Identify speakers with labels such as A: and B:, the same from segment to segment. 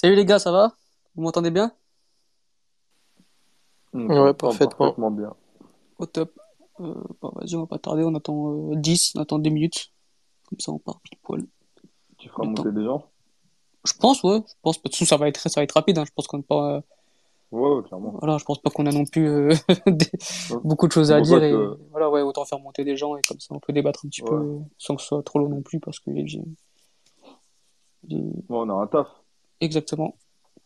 A: Salut les gars, ça va? Vous m'entendez bien?
B: On
C: Ouais, parfaitement.
B: parfaitement bien.
A: Au top. Euh, bah, vas-y, on va pas tarder, on attend euh, 10, on attend 10 minutes. Comme ça, on part pile poil.
B: Tu feras
A: Le temps.
B: monter des gens?
A: Je pense, ouais. Je pense, de toute façon, ça va être, ça va être rapide. Hein. Je pense qu'on n'a pas, euh,
B: Ouais, ouais, clairement.
A: voilà, je pense pas qu'on a non plus euh, des-
B: Ouais.
A: beaucoup de choses à dire et
B: que,
A: voilà, ouais, autant faire monter des gens et comme ça, on peut débattre un petit peu
B: ouais,
A: sans que ce soit trop long non plus parce que j'ai,
B: ouais, on a un taf.
A: Exactement.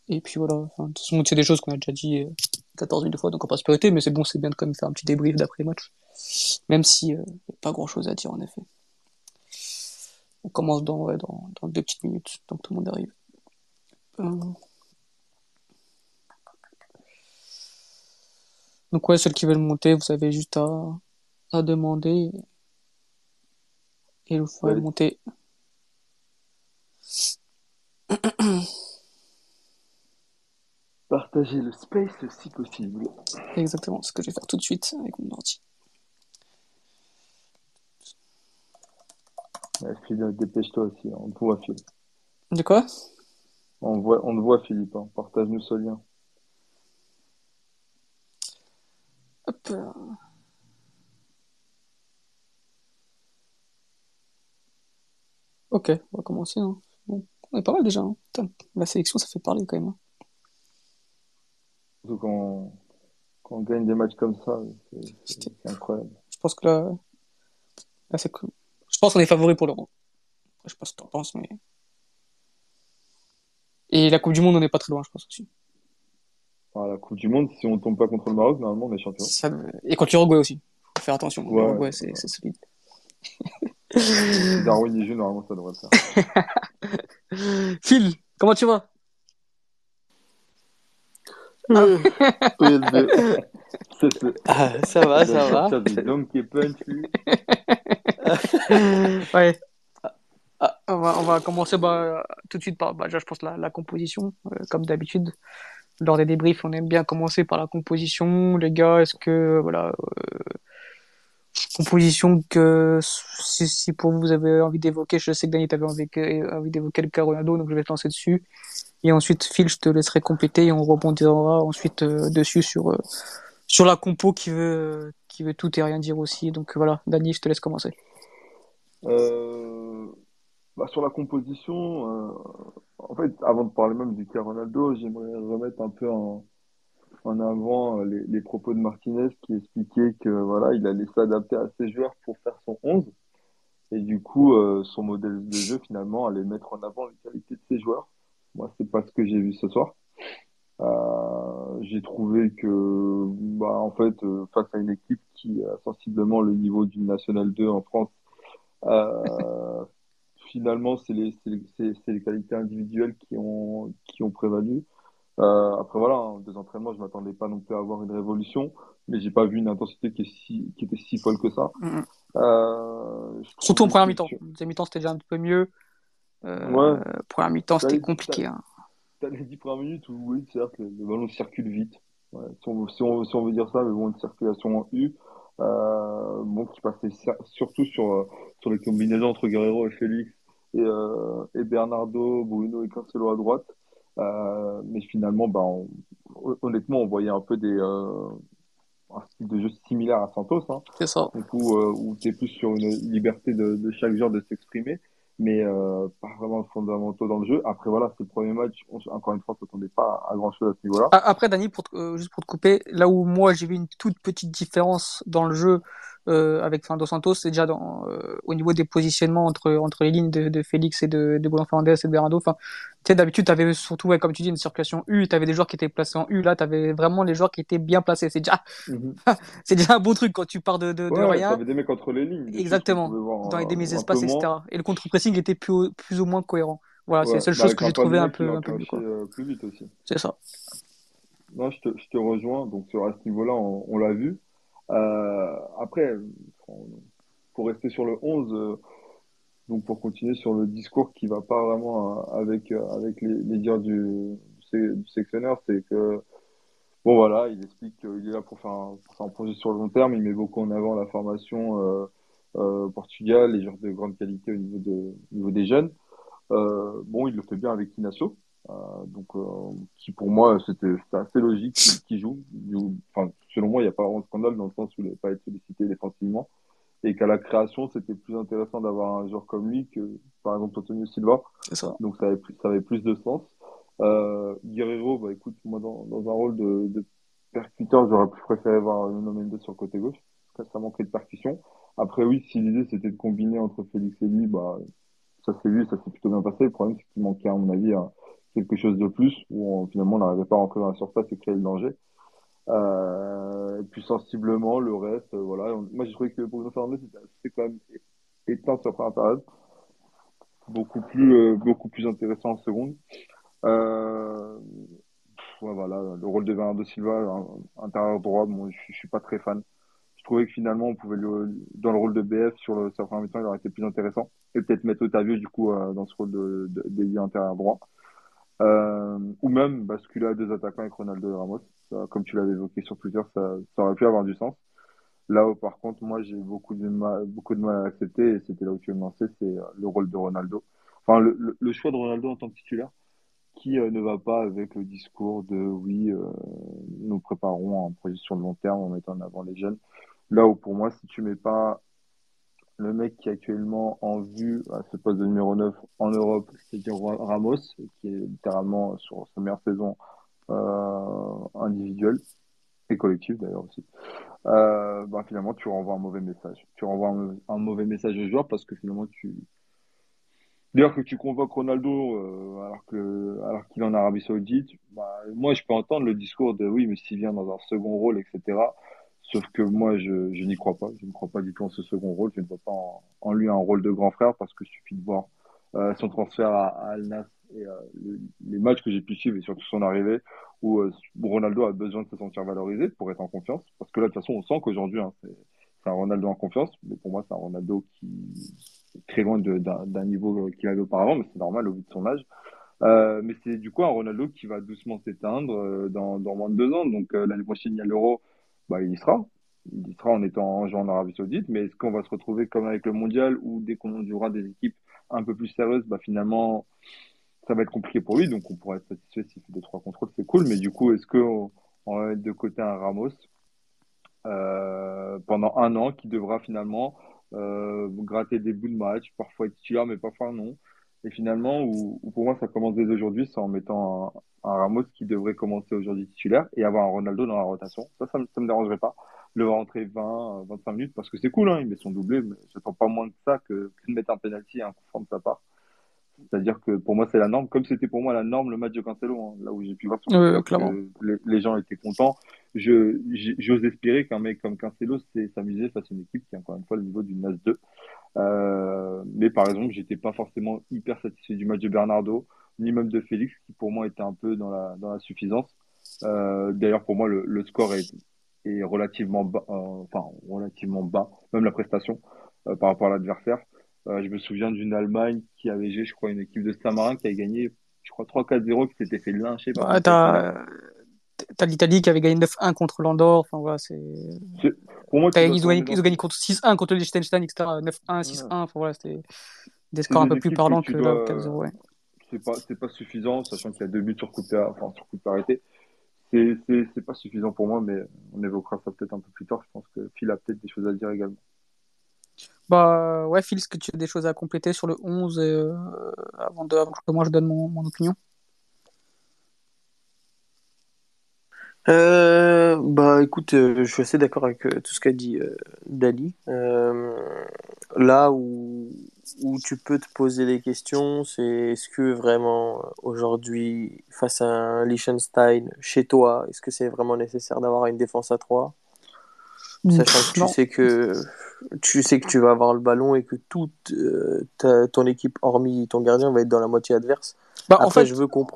A: Et puis voilà, enfin, de toute façon, c'est des choses qu'on a déjà dit euh, 14 000 fois, donc on pas se mais c'est bon, c'est bien de quand même faire un petit débrief d'après match. Même si, euh, y a pas grand chose à dire en effet. On commence dans, ouais, dans, dans deux petites minutes, donc tout le monde arrive. Euh, donc ouais, ceux qui veulent monter, vous avez juste à, à demander et vous ferez
B: Ouais.
A: monter.
B: Partager le space si possible.
A: Exactement, ce que je vais faire tout de suite avec mon ordi.
B: Ouais, Phil, dépêche-toi aussi, on te voit, Phil.
A: De quoi?
B: On voit, on te voit, Philippe, hein. Partage-nous ce lien.
A: Hop. Ok, on va commencer. Hein. On est pas mal déjà. Hein. Putain, la sélection, ça fait parler quand même. hein.
B: Surtout quand, quand on gagne des matchs comme ça, c'est incroyable.
A: Je pense que là, là c'est cool. Je pense qu'on est favori pour l'Euro. Je sais pas ce que t'en penses, mais. Et la Coupe du Monde, on n'est pas très loin, je pense aussi.
B: La Coupe du Monde, si on tombe pas contre le Maroc, normalement, on est champion.
A: Ça... Et contre l'Uruguay aussi. Faut faire attention.
B: Ouais,
A: L'Uruguay, c'est
B: ouais.
A: c'est solide.
B: Darwin joue, normalement, ça devrait le faire.
A: Phil, comment tu vas?
C: Euh.
B: C'est ce,
C: Ah, ça va,
B: il va
C: ça va.
B: sortir des donkey punch, lui.
A: Ouais. Ah, on va, on va commencer bah, tout de suite par, bah, déjà, je pense, la, la composition. Euh, comme d'habitude, lors des débriefs, on aime bien commencer par la composition. Les gars, est-ce que, voilà, euh, composition que si, si pour vous, vous avez envie d'évoquer, je sais que Dani, t'avais envie, envie d'évoquer le cas Ronaldo, donc je vais te lancer dessus. Et ensuite, Phil, je te laisserai compléter et on rebondira ensuite euh, dessus sur, euh, sur la compo qui veut, qui veut tout et rien dire aussi. Donc voilà, Dani, je te laisse commencer.
B: Euh, bah, sur la composition, euh, en fait, avant de parler même du cas Ronaldo, j'aimerais remettre un peu en, en avant euh, les, propos de Martinez qui expliquait que voilà, il allait s'adapter à ses joueurs pour faire son 11 et du coup, euh, son modèle de jeu finalement allait mettre en avant les qualités de ses joueurs. Moi, c'est pas ce que j'ai vu ce soir. Euh, j'ai trouvé que, bah, en fait, face à une équipe qui a sensiblement le niveau d'une Nationale 2 en France, finalement, c'est les, les, les qualités individuelles qui ont, qui ont prévalu. Euh, après, voilà, en deux entraînements, je m'attendais pas non plus à avoir une révolution, mais j'ai pas vu une intensité qui, est si, qui était si folle que ça.
A: Mhm.
B: Euh,
A: Surtout en première mi-temps. Deuxième mi-temps, c'était déjà un peu mieux. Euh,
B: Ouais,
A: première mi-temps, c'était
B: les, t'as,
A: compliqué. Hein.
B: t'as les dix premières minutes où, oui, certes, le, le ballon circule vite. Ouais, si on, si on, si on veut dire ça, mais bon, une circulation en U, euh, bon, qui passait surtout sur, euh, sur les combinaisons entre Guerrero et Félix et, euh, et Bernardo, Bruno et Cancelo à droite. Euh, mais finalement, on- hon- honnêtement, on voyait un peu des, euh, un style de jeu similaire à Santos, hein,
A: C'est ça.
B: donc où, euh, où tu es plus sur une liberté de, de chaque joueur de s'exprimer, mais euh, pas vraiment de fondamentaux dans le jeu. Après, voilà, c'est le premier match. On- encore une fois, on ne s'attendait pas à grand-chose à ce niveau-là.
A: Après, Dani, pour te- euh, juste pour te couper, là où moi j'ai vu une toute petite différence dans le jeu avec Fernando Santos, c'est déjà dans, euh, au niveau des positionnements entre, entre les lignes de, de Félix et de, de Bruno Fernandes et de Bernardo. Enfin, tu sais, d'habitude, tu avais surtout, ouais, comme tu dis, une circulation U, tu avais des joueurs qui étaient placés en U. Là, tu avais vraiment les joueurs qui étaient bien placés. C'est déjà,
B: Mhm.
A: c'est déjà un beau truc quand tu pars de, de, de
B: Ouais,
A: rien.
B: t'avais des mecs entre les lignes,
A: Exactement.
B: voir
A: Dans les
B: euh,
A: demi-espaces, etc. Et le contre-pressing était plus, plus ou moins cohérent. Voilà, c'est la seule
B: bah
A: chose que j'ai
B: de
A: trouvé un peu, un peu mieux,
B: enclenché
A: quoi.
B: euh, plus vite aussi.
A: C'est ça.
B: Non, je te, je te rejoins. Donc, sur, à ce niveau-là, on, on l'a vu. Euh, après, pour rester sur le 11, euh, donc pour continuer sur le discours qui va pas vraiment euh, avec, avec les, dires du, du, sélectionneur, c'est que, bon, voilà, il explique qu'il est là pour faire un, pour faire un projet sur le long terme. Il met beaucoup en avant la formation euh, euh, Portugal, les joueurs de grande qualité au niveau, de, au niveau des jeunes. Euh, bon, il le fait bien avec Inacio, donc euh, qui pour moi c'était assez logique qu'il joue. Enfin, selon moi, il n'y a pas vraiment de scandale dans le sens où il n'avait pas été sollicité défensivement et qu'à la création, c'était plus intéressant d'avoir un joueur comme lui que par exemple Antonio Silva.
A: Ça.
B: Donc ça avait plus, ça avait plus de sens. Euh, Guerrero, bah écoute, moi dans, dans un rôle de, de percuteur, j'aurais plus préféré voir Nuno Mendes sur le côté gauche, parce que ça manquait de percussion. Après oui, si l'idée c'était de combiner entre Félix et lui, bah ça s'est vu, ça s'est plutôt bien passé. Le problème c'est qu'il manquait à mon avis un- quelque chose de plus, où finalement on n'arrivait pas à rentrer dans la surface et créer le danger. Euh, et puis sensiblement, le reste, euh, voilà. On- Moi j'ai trouvé que Bruno Fernandes c'était quand même éteint sur la première période, beaucoup plus, euh, beaucoup plus intéressant en seconde. Voilà, le rôle de Bernardo Silva, intérieur droit, bon, je, je suis pas très fan. Je trouvais que finalement, on pouvait dans le rôle de BF sur le sur le premier mi-temps, il aurait été plus intéressant. Et peut-être mettre Otavio, du coup, dans ce rôle de, intérieur droit. Euh, ou même basculer à deux attaquants avec Ronaldo et Ramos. Comme tu l'avais évoqué sur Twitter, ça, aurait pu avoir du sens. Là où, par contre, moi, j'ai beaucoup de mal, beaucoup de mal à accepter, et c'était là où tu me lancer, c'est euh, le rôle de Ronaldo. Enfin, le, choix de Ronaldo en tant que titulaire qui euh, ne va pas avec le discours de oui, nous préparons un projet sur le long terme en mettant en avant les jeunes. Là où pour moi, si tu mets pas le mec qui est actuellement en vue à ce poste de numéro 9 en Europe, c'est-à-dire Ra- Ramos, qui est littéralement sur sa meilleure saison euh, individuelle et collective d'ailleurs aussi, euh, bah, finalement tu renvoies un mauvais message. Tu renvoies un, un mauvais message aux joueurs parce que finalement tu, D'ailleurs, que tu convoques Ronaldo euh, alors que alors qu'il est en Arabie Saoudite, bah, moi je peux entendre le discours de oui, mais s'il vient dans un second rôle, etc. Sauf que moi je, n'y crois pas. Je ne crois pas du tout en ce second rôle. Je ne vois pas en, lui un rôle de grand frère parce que suffit de voir euh, son transfert à, à Al Nassr et euh, le- les matchs que j'ai pu suivre et surtout son arrivée où, euh, Ronaldo a besoin de se sentir valorisé pour être en confiance. Parce que là de toute façon on sent qu'aujourd'hui hein, c'est un Ronaldo en confiance, mais pour moi c'est un Ronaldo qui est très loin d'un niveau qu'il avait auparavant, mais c'est normal au vu de son âge. Mais c'est du coup un Ronaldo qui va doucement s'éteindre dans, dans moins de deux ans. Donc euh, l'année prochaine, il y a l'Euro, bah, il y sera. Il y sera en étant en jouant en Arabie Saoudite. Mais est-ce qu'on va se retrouver comme avec le Mondial où dès qu'on jouera des équipes un peu plus sérieuses, bah, finalement, ça va être compliqué pour lui. Donc on pourra être satisfait s'il fait deux, trois contrôles, c'est cool. Mais du coup, est-ce qu'on on va mettre de côté un Ramos euh, pendant un an qui devra finalement euh, gratter des bouts de match, parfois être titulaire, mais parfois non. Et finalement, où, où pour moi, ça commence dès aujourd'hui, c'est en mettant un, un Ramos qui devrait commencer aujourd'hui titulaire et avoir un Ronaldo dans la rotation. Ça, ça me, ça me dérangerait pas. Le voir rentrer 20, euh, 25 minutes, parce que c'est cool, hein, il met son doublé, mais j'attends pas moins que ça que, que de mettre un penalty et un coup franc de sa part. C'est-à-dire que pour moi, c'est la norme, comme c'était pour moi la norme le match de Cancelo, hein, là où j'ai pu voir sur
A: Euh,
B: que les, les gens étaient contents. J'ose espérer qu'un mec comme Cancelo sait s'amuser face à une équipe qui est encore une fois le niveau d'une NAS 2. Euh, mais par exemple, j'étais pas forcément hyper satisfait du match de Bernardo, ni même de Félix, qui pour moi était un peu dans la, dans la suffisance. Euh, d'ailleurs, pour moi, le, le score est, est relativement bas, euh, enfin, relativement bas, même la prestation, euh, par rapport à l'adversaire. Euh, je me souviens d'une Allemagne qui avait, joué, je crois, une équipe de Saint-Marin qui avait gagné, je crois, 3-4-0, qui s'était fait lyncher par.
A: T'as l'Italie qui avait gagné 9-1 contre l'Andorre. Enfin, voilà, c'est.
B: Pour moi,
A: Ils ont gagné,
B: tomber
A: ils
B: dans
A: ont gagné contre 6-1 contre le Liechtenstein, etc. 9-1, 6-1.
B: Ouais.
A: Enfin, voilà, c'était des scores un peu plus
B: que
A: parlants que là,
B: dois,
A: 4-0. Ouais.
B: c'est pas, suffisant, sachant qu'il y a deux buts sur coup de enfin, sur coup de c'est, c'est pas suffisant pour moi, mais on évoquera ça peut-être un peu plus tard. Je pense que Phil a peut-être des choses à dire également.
A: Bah, ouais, Phil, est-ce que tu as des choses à compléter sur le 11 euh, avant, de, avant que moi je donne mon, mon opinion?
C: Euh, bah écoute, euh, je suis assez d'accord avec euh, tout ce qu'a dit Dali. Là où, où tu peux te poser des questions, c'est est-ce que vraiment aujourd'hui, face à un Liechtenstein, chez toi, est-ce que c'est vraiment nécessaire d'avoir une défense à 3? Sachant que tu
A: non.
C: sais que tu sais que tu vas avoir le ballon et que toute ta- ton équipe, hormis ton gardien, va être dans la moitié adverse.
A: Bah, en fait,
C: je veux
A: en,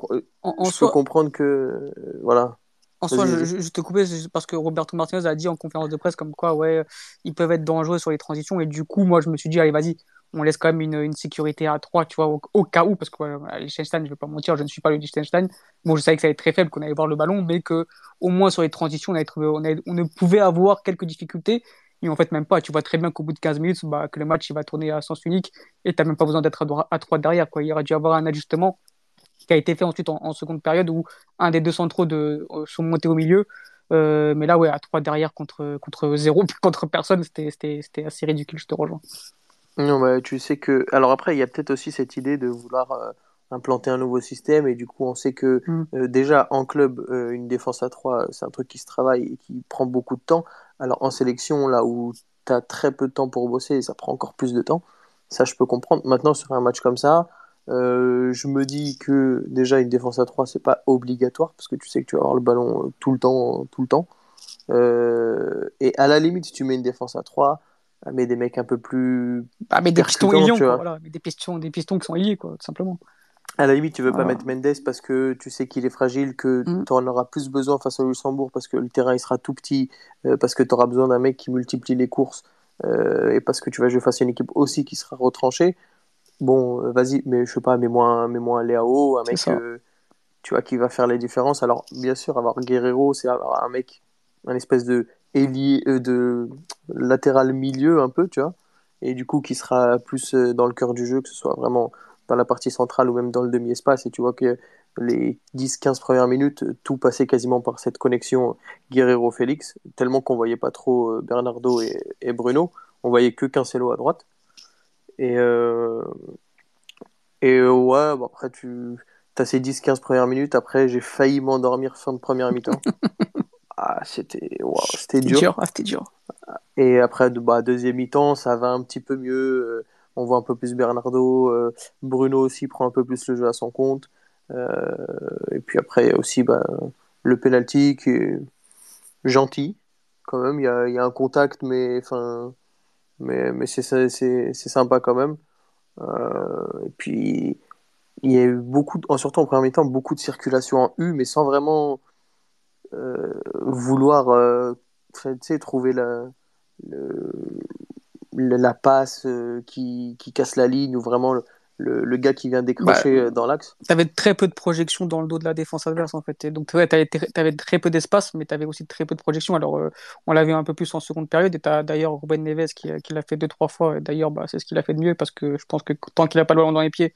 A: en
C: je peux comprendre que voilà.
A: En soi, je, te coupais parce que Roberto Martinez a dit en conférence de presse comme quoi, ouais, ils peuvent être dangereux sur les transitions. Et du coup, moi, je me suis dit, allez, vas-y, on laisse quand même une, une sécurité à 3, tu vois, au, au cas où, parce que ouais, à Liechtenstein, je vais pas mentir, je ne suis pas le Liechtenstein. Bon, je savais que ça allait être très faible, qu'on allait voir le ballon, mais que au moins sur les transitions, on, allait trouver, on, allait- on ne pouvait avoir quelques difficultés. Et en fait, même pas. Tu vois très bien qu'au bout de 15 minutes, bah, que le match il va tourner à sens unique et tu n'as même pas besoin d'être à, 3 derrière. Quoi. Il y aurait dû avoir un ajustement qui a été fait ensuite en, seconde période où un des deux centraux de, euh, sont montés au milieu. Euh, mais là, ouais, à 3 derrière contre, contre 0, contre personne, c'était assez ridicule, je te rejoins.
C: Non, bah, tu sais que. Alors après, il y a peut-être aussi cette idée de vouloir euh, implanter un nouveau système et du coup, on sait que mm. déjà en club, une défense à 3, c'est un truc qui se travaille et qui prend beaucoup de temps. Alors en sélection, là où tu as très peu de temps pour bosser, ça prend encore plus de temps. Ça, je peux comprendre. Maintenant, sur un match comme ça, euh, je me dis que déjà une défense à 3 c'est pas obligatoire parce que tu sais que tu vas avoir le ballon euh, tout le temps, tout le temps. Euh, et à la limite, si tu mets une défense à 3, mais des mecs un peu plus.
A: Ah, mais des pistons ilions, voilà. mais des pistons, des pistons qui sont liés, quoi, tout simplement.
C: À la limite, tu veux pas mettre Mendes parce que tu sais qu'il est fragile, que mm. tu en auras plus besoin face au Luxembourg parce que le terrain il sera tout petit, parce que tu auras besoin d'un mec qui multiplie les courses et parce que tu vas jouer face à une équipe aussi qui sera retranchée bon, euh, vas-y, mais je sais pas, mets-moi un, mets un Léao, un mec, euh, tu vois, qui va faire les différences. Alors, bien sûr, avoir Guerrero, c'est avoir un mec, un espèce de ailier, euh, de latéral milieu un peu, tu vois, et du coup, qui sera plus dans le cœur du jeu, que ce soit vraiment dans la partie centrale ou même dans le demi-espace, et tu vois que les 10-15 premières minutes, tout passait quasiment par cette connexion Guerrero-Félix, tellement qu'on voyait pas trop Bernardo et, et Bruno, on voyait que Cancelo à droite. Et, euh, et euh, ouais, bon, après, tu as ces 10-15 premières minutes. Après, j'ai failli m'endormir fin de première mi-temps. ah, c'était wow, c'était dur.
A: Ah, c'était dur.
C: Et après, bah, deuxième mi-temps, ça va un petit peu mieux. Euh, on voit un peu plus Bernardo. Bruno aussi prend un peu plus le jeu à son compte. et puis après, aussi bah, le penalty qui est gentil quand même. Il y a, y a, un contact, mais enfin, mais, mais c'est sympa quand même. Euh, et puis, il y a eu beaucoup, surtout en premier temps, beaucoup de circulation en U, mais sans vraiment euh, vouloir euh, trouver la, la passe qui, qui, casse la ligne ou vraiment le, le, gars qui vient décrocher bah, euh, dans l'axe.
A: Tu avais très peu de projection dans le dos de la défense adverse en fait. donc tu avais, très peu d'espace, mais tu avais aussi très peu de projection. Alors euh, on l'a vu un peu plus en seconde période et tu as d'ailleurs Ruben Neves qui, qui l'a fait deux trois fois. Et d'ailleurs bah, c'est ce qu'il a fait de mieux parce que je pense que tant qu'il n'a pas le ballon dans les pieds,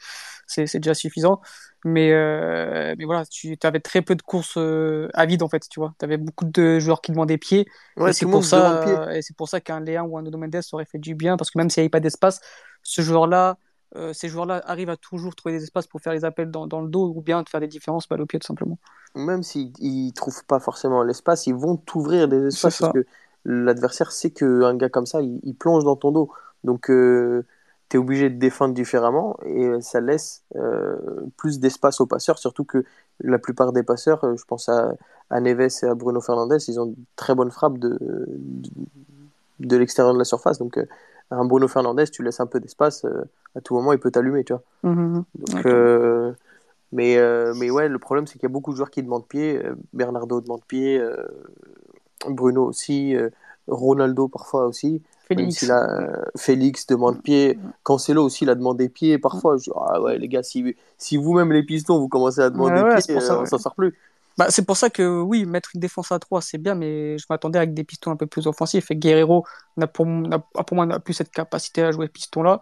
A: c'est déjà suffisant. Mais, euh, mais voilà, tu avais très peu de courses à vide en fait, tu vois. Tu avais beaucoup de joueurs qui demandaient pied. et c'est pour, ça, et c'est pour ça qu'un Léa ou un Nuno Mendes aurait fait du bien parce que même s'il n'y avait pas d'espace, ce joueur-là euh, ces joueurs-là arrivent à toujours trouver des espaces pour faire les appels dans, le dos ou bien de faire des différences balle au pied tout simplement.
C: Même s'ils ne trouvent pas forcément l'espace, ils vont t'ouvrir des espaces parce que l'adversaire sait qu'un gars comme ça, il, plonge dans ton dos. Donc euh, tu es obligé de défendre différemment et ça laisse euh, plus d'espace aux passeurs, surtout que la plupart des passeurs, je pense à, à, Neves et à Bruno Fernandez, ils ont de très bonnes frappes de, de, de l'extérieur de la surface. Donc un Bruno Fernandez, tu laisses un peu d'espace, euh, à tout moment, il peut t'allumer, tu vois. Mhm. Donc, euh, mais, euh, mais ouais, le problème, c'est qu'il y a beaucoup de joueurs qui demandent pied. Bernardo demande pied, Bruno aussi, Ronaldo parfois aussi. Félix. Félix demande pied. Cancelo aussi, il a demandé pied. Parfois, je dis, ah ouais, les gars, si, si vous-même, les pistons, vous commencez à demander pied, on s'en sort plus.
A: Bah, c'est pour ça que oui, mettre une défense à 3, c'est bien, mais je m'attendais avec des pistons un peu plus offensifs. Et Guerrero n'a pour, moi n'a plus cette capacité à jouer piston-là.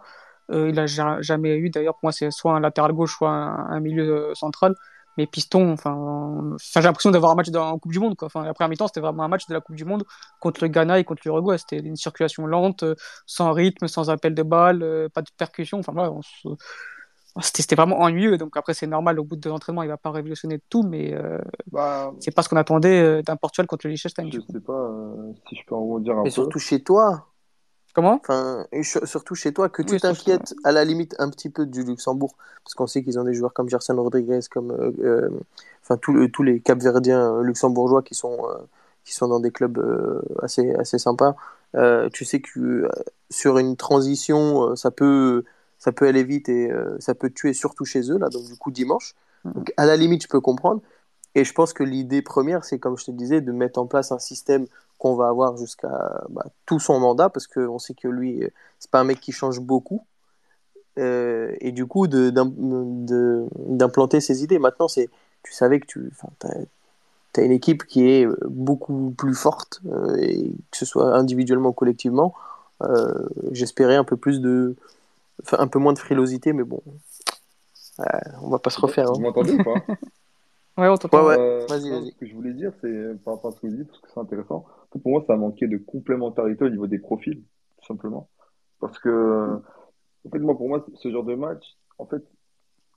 A: Euh, il a jamais eu, d'ailleurs, pour moi, c'est soit un latéral gauche, soit un, milieu euh, central. Mais piston, j'ai l'impression d'avoir un match en Coupe du Monde. Quoi. Enfin, la première mi-temps, c'était vraiment un match de la Coupe du Monde contre le Ghana et contre l'Uruguay. C'était une circulation lente, euh, sans rythme, sans appel de balle, pas de percussion. Enfin, voilà, on se c'était vraiment ennuyeux. Donc après, c'est normal, au bout de l'entraînement, il va pas révolutionner tout, mais euh, bah, c'est pas ce qu'on attendait euh, d'un Portugal contre le Liechtenstein.
B: Je sais pas euh, si je peux en redire un
C: mais surtout chez toi.
A: Comment?
C: Enfin, Surtout chez toi, que tu t'inquiètes à la limite un petit peu du Luxembourg, parce qu'on sait qu'ils ont des joueurs comme Gerson Rodriguez, comme enfin tous, tous les Capverdiens luxembourgeois qui sont, qui sont dans des clubs assez, assez sympas. tu sais que sur une transition, ça peut ça peut aller vite et euh, ça peut tuer surtout chez eux, là, donc du coup dimanche. Mhm. Donc à la limite, je peux comprendre. Et je pense que l'idée première, c'est comme je te disais, de mettre en place un système qu'on va avoir jusqu'à bah, tout son mandat, parce qu'on sait que lui, euh, c'est pas un mec qui change beaucoup. Euh, et du coup, d'implanter ses idées. Maintenant, c'est, tu savais que tu tu as une équipe qui est beaucoup plus forte, et que ce soit individuellement ou collectivement. J'espérais un peu plus de. Enfin, un peu moins de frilosité, mais bon. on va pas se refaire. Hein.
B: Vous m'entendez ou pas
A: Ouais, on t'entend.
C: Ouais,
B: Euh,
C: Vas-y, vas-y.
B: Ce que je voulais dire, c'est par rapport à ce que vous dites, parce que c'est intéressant. Pour moi, ça a manqué de complémentarité au niveau des profils, tout simplement. Parce que, en fait, moi, pour moi, ce genre de match, en fait,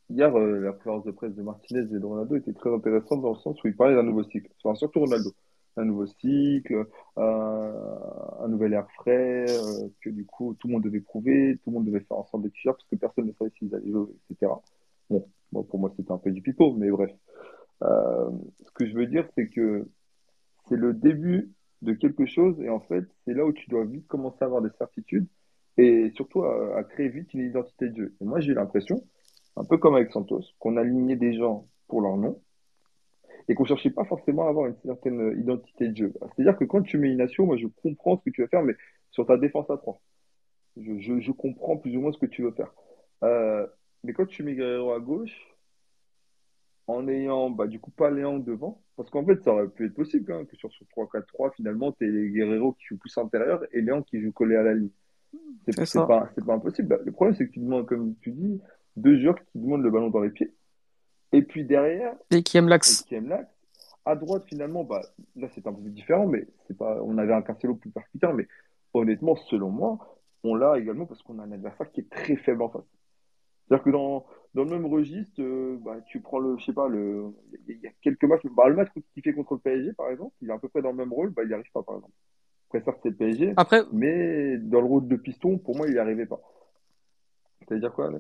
B: hier, euh, la conférence de presse de Martinez et de Ronaldo était très intéressante dans le sens où ils parlaient d'un nouveau cycle. Enfin, surtout Ronaldo. Un nouveau cycle, euh, un nouvel air frais, euh, que du coup, tout le monde devait prouver, tout le monde devait faire ensemble des t-shirts parce que personne ne savait s'ils allaient jouer, etc. Bon, bon, pour moi, c'était un peu du pipeau, mais bref. Euh, ce que je veux dire, c'est que c'est le début de quelque chose et en fait, c'est là où tu dois vite commencer à avoir des certitudes et surtout à, créer vite une identité de jeu. Et moi, j'ai eu l'impression, un peu comme avec Santos, qu'on alignait des gens pour leur nom et qu'on cherchait pas forcément à avoir une certaine identité de jeu. C'est-à-dire que quand tu mets une nation, moi, je comprends ce que tu veux faire, mais sur ta défense à 3, je, je, je comprends plus ou moins ce que tu veux faire. Euh, mais quand tu mets Guerrero à gauche, en ayant bah, du coup pas Léon devant, parce qu'en fait ça aurait pu être possible hein, que sur ce 3-4-3 finalement tu les Guerrero qui jouent plus intérieur et Léon qui joue collé à la ligne. C'est pas, pas impossible. Bah, le problème c'est que tu demandes, comme tu dis, deux joueurs qui demandent le ballon dans les pieds. Et puis derrière,
A: Et qui aime l'axe.
B: qui aime l'axe, à droite finalement, bah, là c'est un peu différent, mais c'est pas, on avait un Cancelo plus percutant, mais honnêtement, selon moi, on l'a également parce qu'on a un adversaire qui est très faible en face. C'est-à-dire que dans, dans le même registre, euh, bah, tu prends le, je sais pas, le, il y, a il y a quelques matchs, bah, le match qu'il fait contre le PSG, par exemple, il est à peu près dans le même rôle, bah, il n'y arrive pas, par exemple. Après, certes, c'est le PSG,
A: Après,
B: mais dans le rôle de piston, pour moi, il n'y arrivait pas.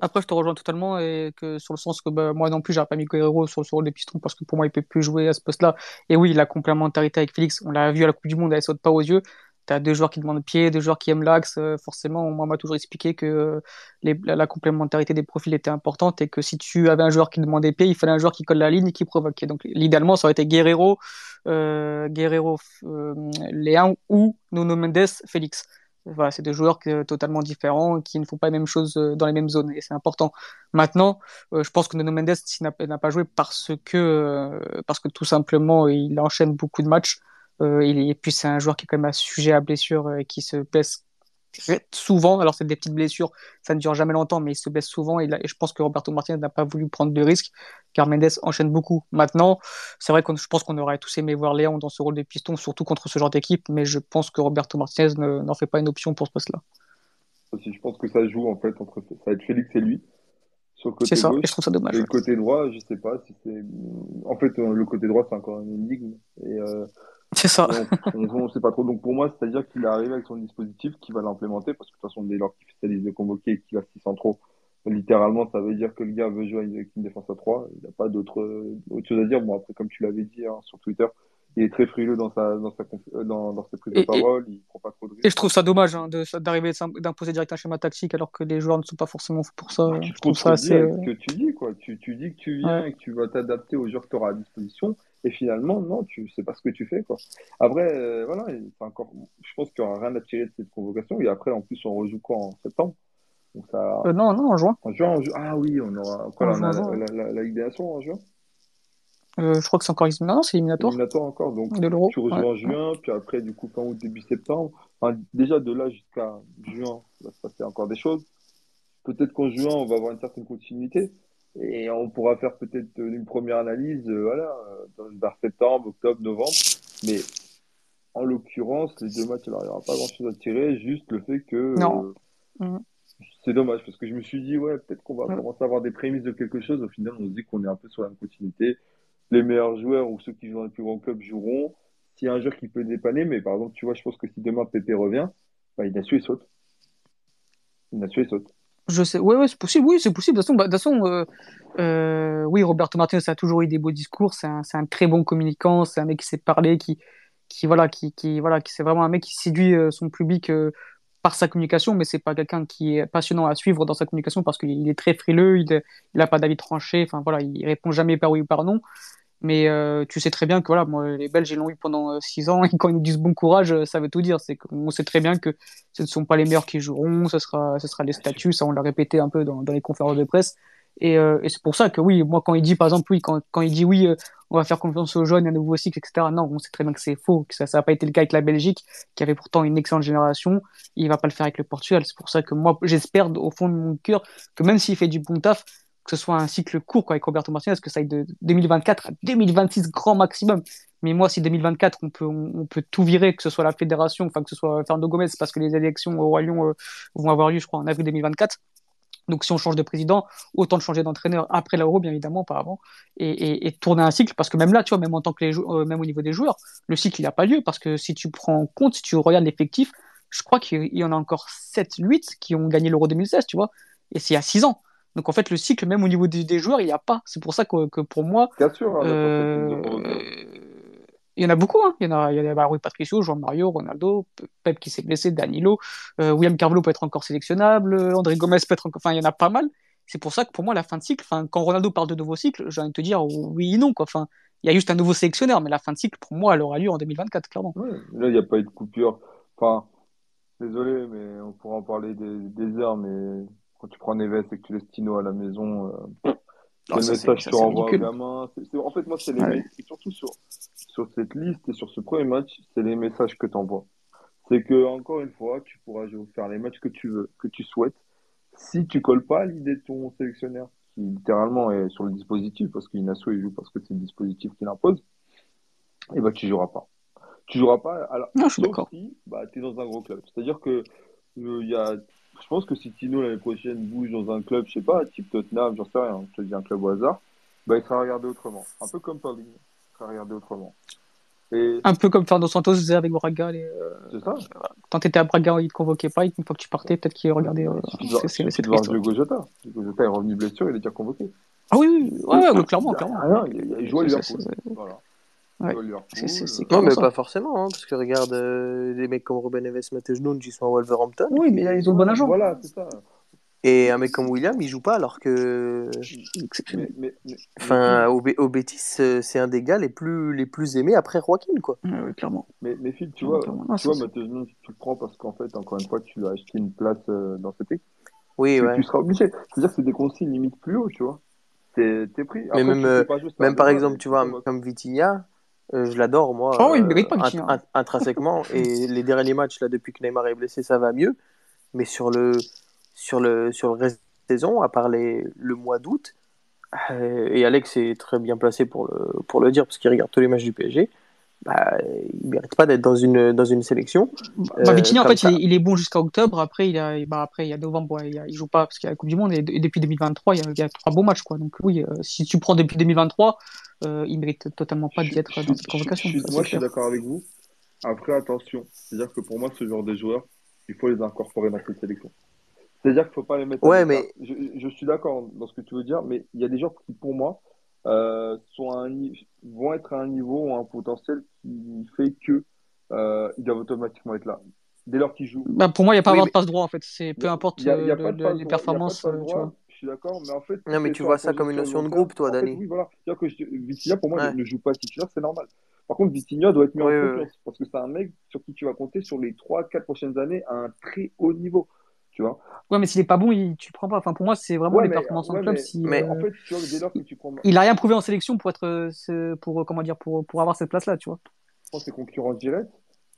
A: Après, je te rejoins totalement et que sur le sens que bah, moi non plus, j'aurais pas mis Guerrero sur le rôle des pistons parce que pour moi, il peut plus jouer à ce poste-là. Et oui, la complémentarité avec Félix, on l'a vu à la Coupe du Monde, elle saute pas aux yeux. T'as deux joueurs qui demandent pied, deux joueurs qui aiment l'axe. euh, forcément, moi, on m'a toujours expliqué que euh, la complémentarité des profils était importante et que si tu avais un joueur qui demandait pied, il fallait un joueur qui colle la ligne et qui provoquait. Donc, l'idéalement, ça aurait été Guerrero, euh, Guerrero, euh, Léon ou Nuno Mendes, Félix. Voilà, c'est deux joueurs que- totalement différents qui ne font pas les mêmes choses euh, dans les mêmes zones et c'est important. Maintenant, euh, je pense que Nuno Mendes n'a pas joué parce que euh, parce que tout simplement il enchaîne beaucoup de matchs euh, et puis c'est un joueur qui est quand même sujet à blessure euh, et qui se blesse souvent. Alors c'est des petites blessures, ça ne dure jamais longtemps, mais il se blesse souvent et, là- et je pense que Roberto Martinez n'a pas voulu prendre de risques car Mendes enchaîne beaucoup. Maintenant, c'est vrai que je pense qu'on aurait tous aimé voir Léon dans ce rôle de piston, surtout contre ce genre d'équipe, mais je pense que Roberto Martinez ne- n'en fait pas une option pour ce poste-là.
B: Je pense que ça joue, en fait, entre, ça va être Félix et lui, sur le
A: C'est
B: côté
A: ça,
B: gauche.
A: et je trouve ça dommage.
B: Et le côté droit, je sais pas si c'est, en fait, euh, le côté droit, c'est encore une énigme. Et, euh,
A: C'est ça.
B: on, on, on sait pas trop. Donc pour moi, c'est-à-dire qu'il est arrivé avec son dispositif, qu'il va l'implémenter, parce que de toute façon, dès lors qu'il liste de convoqués et qu'il a 6 centraux, littéralement, ça veut dire que le gars veut jouer avec une défense à 3. Il n'a pas d'autre euh, autre chose à dire. Bon, après, comme tu l'avais dit hein, sur Twitter, il est très frileux dans sa dans sa euh, dans, dans ses prises de
A: Et- et-
B: parole. Il prend pas trop de
A: Et
B: risques.
A: je trouve ça dommage hein, d'arriver d'imposer direct un schéma tactique alors que les joueurs ne sont pas forcément pour ça.
B: Te
A: Je trouve ça assez.
B: ce que tu dis, quoi. Tu, tu dis que tu viens
A: Ouais.
B: et que tu vas t'adapter aux joueurs que tu auras à disposition, et finalement, non, tu sais pas ce que tu fais, quoi. Après, euh, voilà, et encore, je pense qu'il n'y aura rien à tirer de cette convocation, et après, en plus, on rejoue quoi en septembre? Donc ça,
A: euh, non, non, en juin.
B: en juin, on joue- ah oui, on aura, quoi,
A: En
B: a la, la, la, en juin?
A: Euh, je crois que c'est encore non, c'est éliminatoire
B: Éliminatoire encore, donc
A: de
B: tu
A: Ouais.
B: en juin, puis après, du coup, fin août, début septembre. Enfin, déjà, de là jusqu'à juin, il va se passer encore des choses. Peut-être qu'en juin, on va avoir une certaine continuité et on pourra faire peut-être une première analyse, euh, voilà, euh, dans- vers septembre, octobre, novembre. Mais en l'occurrence, les deux matchs, il n'y aura pas grand-chose à tirer, juste le fait que
A: Non.
B: euh,
A: Mhm.
B: c'est dommage parce que je me suis dit, ouais, peut-être qu'on va
A: Ouais.
B: commencer à avoir des prémices de quelque chose. Au final, on se dit qu'on est un peu sur la continuité. Les meilleurs joueurs ou ceux qui jouent dans les plus grands clubs joueront. S'il y a un joueur qui peut dépanner, mais par exemple, tu vois, je pense que si demain Pépé revient, bah, il saute. Inacio, il saute.
A: Je sais, ouais, c'est possible, oui, c'est possible. De toute façon, bah, euh, euh, oui, Roberto Martinez a toujours eu des beaux discours. C'est un, très bon communicant. C'est un mec qui sait parler, qui, voilà, qui, qui voilà, qui c'est vraiment un mec qui séduit euh, son public par sa communication, mais c'est pas quelqu'un qui est passionnant à suivre dans sa communication parce qu'il est très frileux. Il, il a pas d'avis tranché. Enfin voilà, il répond jamais par oui ou par non. Mais euh, tu sais très bien que voilà, moi, les Belges, ils l'ont eu pendant euh, six ans, et quand ils disent bon courage, euh, ça veut tout dire. C'est qu'on sait très bien que ce ne sont pas les meilleurs qui joueront, ce sera, ce sera les statuts, ça on l'a répété un peu dans les conférences de presse. Et, euh, et c'est pour ça que oui, moi quand il dit par exemple, oui, quand, quand il dit oui, euh, on va faire confiance aux jeunes, un nouveau cycle, etc. Non, on sait très bien que c'est faux, que ça n'a pas été le cas avec la Belgique, qui avait pourtant une excellente génération. Il va pas le faire avec le Portugal. C'est pour ça que moi, j'espère au fond de mon cœur que même s'il fait du bon taf, que ce soit un cycle court quoi, avec Roberto Martinez, que ça aille de 2024 à 2026 grand maximum. Mais moi, si 2024, on peut, on, peut tout virer, que ce soit la fédération, enfin que ce soit Fernando Gomez, parce que les élections au Royaume euh, vont avoir lieu, je crois, en avril 2024. Donc si on change de président, autant de changer d'entraîneur après l'Euro, bien évidemment, auparavant, et, et, et, tourner un cycle, parce que même là, tu vois, même en tant que les euh, même au niveau des joueurs, le cycle, il n'a pas lieu, parce que si tu prends en compte, si tu regardes l'effectif, je crois qu'il y en a encore 7, 8 qui ont gagné l'Euro 2016, tu vois, et c'est il y a 6 ans. Donc en fait, le cycle, même au niveau des, des joueurs, il n'y a pas. C'est pour ça que, que pour moi,
B: sûr, hein, euh,
A: il y en a beaucoup. Hein. Il y en a, il y a bah, Rui Patricio, Jean Mario, Ronaldo, Pep qui s'est blessé, Danilo, euh, William Carvalho peut être encore sélectionnable, André Gomez peut être encore. Enfin, il y en a pas mal. C'est pour ça que pour moi, la fin de cycle, enfin, quand Ronaldo parle de nouveau cycle, j'ai envie de te dire oui et non. Quoi. Enfin, il y a juste un nouveau sélectionneur, mais la fin de cycle, pour moi, elle aura lieu en 2024, clairement.
B: là, il n'y a pas eu de coupure. Enfin, désolé, mais on pourra en parler des, des heures, mais quand tu prends Neves et que tu laisses Tino à la maison, euh, le message que tu renvoies aux gamins? en fait, moi, c'est les surtout sur, sur cette liste et sur ce premier match, c'est les messages que tu envoies. C'est que, encore une fois, tu pourras faire les matchs que tu veux, que tu souhaites. Si tu colles pas à l'idée de ton sélectionneur, qui littéralement est sur le dispositif, parce qu'Inasso, il joue parce que c'est le dispositif qu'il impose, et eh ben, tu joueras pas. Tu joueras pas, alors,
A: non, je sauf
B: si, bah, tu es dans un gros club. C'est-à-dire que, euh, il y a je pense que si Tino l'année prochaine bouge dans un club, je sais pas, type Tottenham, j'en sais rien, je te dis un club au hasard, bah, il sera regardé autrement. Un peu comme Paulinho, sera regardé autrement.
A: Et... Un peu comme Fernando Santos faisait avec Braga. Les,
B: euh... C'est ça.
A: Quand tu étais à Braga, il te convoquait pas, une fois que tu partais, peut-être qu'il regardait. Euh...
B: C'est c'est triste. Diego Jota. Diego Jota est revenu blessure, il est déjà convoqué.
A: Ah oui, oui, ouais, ouais, clairement, clairement.
B: Ah, il, il jouait à Liverpool. Voilà.
A: Ouais.
C: C'est, non, mais pas forcément, hein, parce que regarde, euh, des mecs comme Ruben Neves, Matej Nunes, ils sont à Wolverhampton.
A: Oui, mais ils ont le bon agent.
B: Voilà, c'est ça.
C: Et un mec comme William, il joue pas alors que. Mais, mais, mais, enfin, au, au Betis, euh, c'est un des gars les plus, les plus aimés après Joaquin, quoi.
A: Ouais, clairement.
B: Mais, mais Phil, tu vois, tu vois le prends parce qu'en fait, encore une fois, tu lui as acheté une place euh, dans cette équipe.
C: Oui,
B: tu,
C: ouais.
B: Tu seras obligé. C'est-à-dire que c'est des consignes limite plus haut, tu vois. T'es, t'es pris.
C: Après, mais même, même par exemple, tu vois, comme Vitinha euh, je l'adore, moi.
A: Oh, il mérite pas
C: int intrinsèquement. et les derniers matchs, là, depuis que Neymar est blessé, ça va mieux. Mais sur le, sur le, sur le reste de la saison, à part les, le mois d'août, euh, et Alex est très bien placé pour le, pour le dire, parce qu'il regarde tous les matchs du PSG, bah, il mérite pas d'être dans une, dans une sélection.
A: Bah, euh, Vitinha, en fait, il est, il est, bon jusqu'à octobre. Après, il, a, bah, après, il y a novembre, il, a, il joue pas parce qu'il y a la Coupe du Monde. Et, depuis 2023, il y a, il y a trois beaux matchs. Quoi. Donc, oui, euh, si tu prends depuis 2023, euh, il mérite totalement pas d'y être dans cette convocation.
B: Je, moi, je suis d'accord avec vous. Après, attention. C'est-à-dire que pour moi, ce genre de joueurs, il faut les incorporer dans cette sélection. C'est-à-dire qu'il ne faut pas les mettre.
C: Ouais, mais...
B: Je, je, suis d'accord dans ce que tu veux dire, mais il y a des joueurs qui, pour moi, euh, sont à un, vont être à un niveau ou un potentiel qui fait que euh, ils doivent automatiquement être là. Dès lors qu'ils jouent.
A: Bah, pour moi, il n'y a pas oui, avoir de passe droit en fait. C'est peu importe y a, y a le, le, les performances.
B: Y a pas de passe droit, je suis d'accord, mais en fait.
C: Non, mais tu vois ça comme une notion de groupe, toi, Dani.
B: oui, voilà. C'est-à-dire que Vitinha, pour moi, ouais. ne joue pas titulaire, c'est normal. Par contre, Vitinha doit être mis oui, en confiance oui, parce que c'est un mec sur qui tu vas compter sur les 3-4 prochaines années à un très haut niveau. Tu vois
A: ouais, mais s'il n'est pas bon, il, tu le prends pas. Enfin, pour moi, c'est vraiment
B: ouais,
A: les
B: mais,
A: performances
B: ouais,
A: en club.
B: Mais,
A: si,
B: mais
A: euh,
B: en fait, tu vois, dès lors que tu prends.
A: Il a rien prouvé en sélection pour être, pour comment dire, pour, pour avoir cette place-là, tu vois.
B: Je pense que c'est concurrent direct,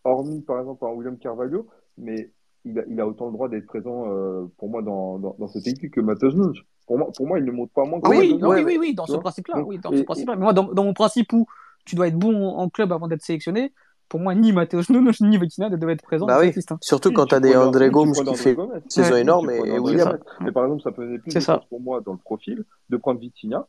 B: hormis par exemple par William Carvalho, mais il a, il a autant le droit d'être présent euh, pour moi dans, dans, dans cette équipe que Matheus Nunes. Pour moi, pour moi, il ne montre pas moins que
A: oui, oui, oui, oui, dans ce principe-là. Oui, dans et, ce principe-là. Mais moi, dans, dans mon principe où tu dois être bon en club avant d'être sélectionné, pour moi, ni Matheus Nunes ni Vitinha ne devaient être présents.
C: Bah oui.
A: Liste, hein.
C: Surtout quand tu as des André Gomes qui fait une saison
B: ouais,
C: énorme et William.
B: Mais par exemple, ça faisait plus de sens pour moi dans le profil de prendre Vitinha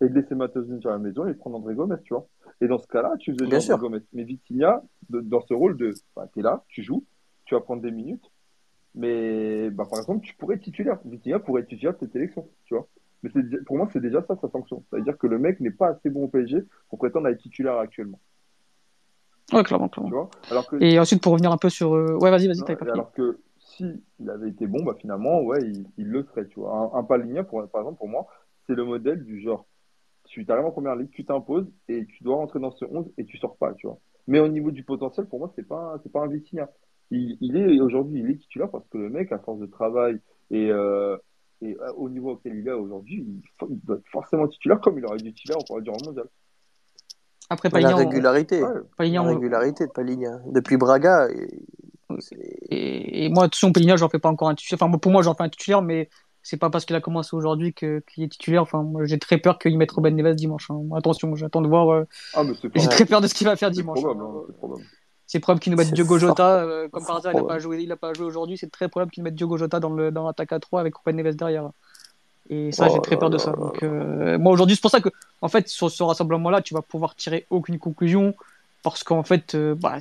B: et de laisser Matheus Nunes à la maison et de prendre André Gomes, tu vois. Et dans ce cas-là, tu faisais
C: Bien
B: André Gomes. Mais Vitinha, de, dans ce rôle de, bah, t'es là, tu joues, tu vas prendre des minutes, mais bah, par exemple, tu pourrais être titulaire. Vitinha pourrait être titulaire de cette élection, tu vois. Mais pour moi, c'est déjà ça sa sanction. C'est-à-dire que le mec n'est pas assez bon au PSG pour prétendre à être titulaire actuellement.
A: Ouais, clairement, clairement.
B: Tu vois alors que,
A: et ensuite, pour revenir un peu sur. Euh... Ouais, vas-y, vas-y,
B: t'as Alors que si il avait été bon, bah finalement, ouais, il, il le serait, tu vois. Un, un Paligna, pour, par exemple, pour moi, c'est le modèle du genre. Tu arrives en première ligue, tu t'imposes et tu dois rentrer dans ce 11 et tu sors pas, tu vois. Mais au niveau du potentiel, pour moi, c'est pas, c'est pas un Vitinha. Il, il est aujourd'hui, il est titulaire parce que le mec, à force de travail et, euh, et euh, au niveau auquel il est aujourd'hui, il, il, doit être forcément titulaire comme il aurait dû titulaire au du mondial.
A: Après,
C: La
A: Palignan,
C: régularité.
B: Ouais.
A: Palignan,
C: La régularité de Paligna. Depuis Braga, et-
A: Et, et moi, attention, Peligna, j'en fais pas encore un titulaire. Enfin, pour moi, j'en fais un titulaire, mais c'est pas parce qu'il a commencé aujourd'hui que- qu'il est titulaire. Enfin, moi, j'ai très peur qu'il mette Ruben Neves dimanche. hein. Attention, j'attends de voir. euh,
B: Ah,
A: J'ai très peur de ce qu'il va faire
B: c'est
A: dimanche.
B: probable,
A: hein.
B: hein, c'est probable.
A: C'est probable qu'il nous mette Diogo Jota. euh, comme par hasard, il a pas joué, il a pas joué aujourd'hui. C'est très probable qu'il mette Diogo Jota dans le dans l'attaque à 3 avec Ruben Neves derrière. Et ça,
C: Oh
A: j'ai très peur de ça. Donc, euh, moi, aujourd'hui, c'est pour ça que, en fait, sur ce rassemblement-là, tu vas pouvoir tirer aucune conclusion parce qu'en fait, euh, bah,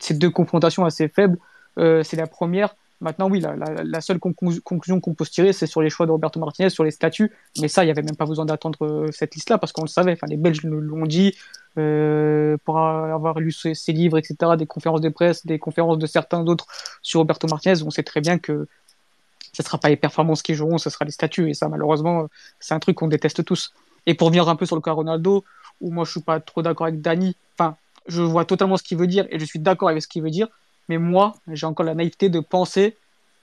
A: ces deux confrontations assez faibles, euh, c'est la première. Maintenant, oui, la, la, la seule conclu- conclusion qu'on peut se tirer, c'est sur les choix de Roberto Martinez, sur les statuts. Mais ça, il n'y avait même pas besoin d'attendre cette liste-là parce qu'on le savait. Enfin, les Belges nous l'ont dit. Pour avoir lu ses, ses livres, etc., des conférences de presse, des conférences de certains d'autres sur Roberto Martinez, on sait très bien que ce ne sera pas les performances qui joueront, ce sera les statuts. Et ça, malheureusement, c'est un truc qu'on déteste tous. Et pour venir un peu sur le cas Ronaldo, où moi je suis pas trop d'accord avec Dani, enfin, je vois totalement ce qu'il veut dire et je suis d'accord avec ce qu'il veut dire, mais moi, j'ai encore la naïveté de penser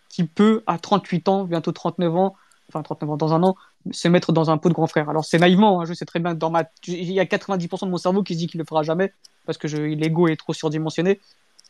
A: qu'il peut, à 38 ans, bientôt 39 ans, enfin 39 ans dans un an, se mettre dans un pot de grand frère. Alors c'est naïvement, hein, je sais très bien, dans ma... il y a 90% de mon cerveau qui se dit qu'il le fera jamais, parce que l'ego est trop surdimensionné,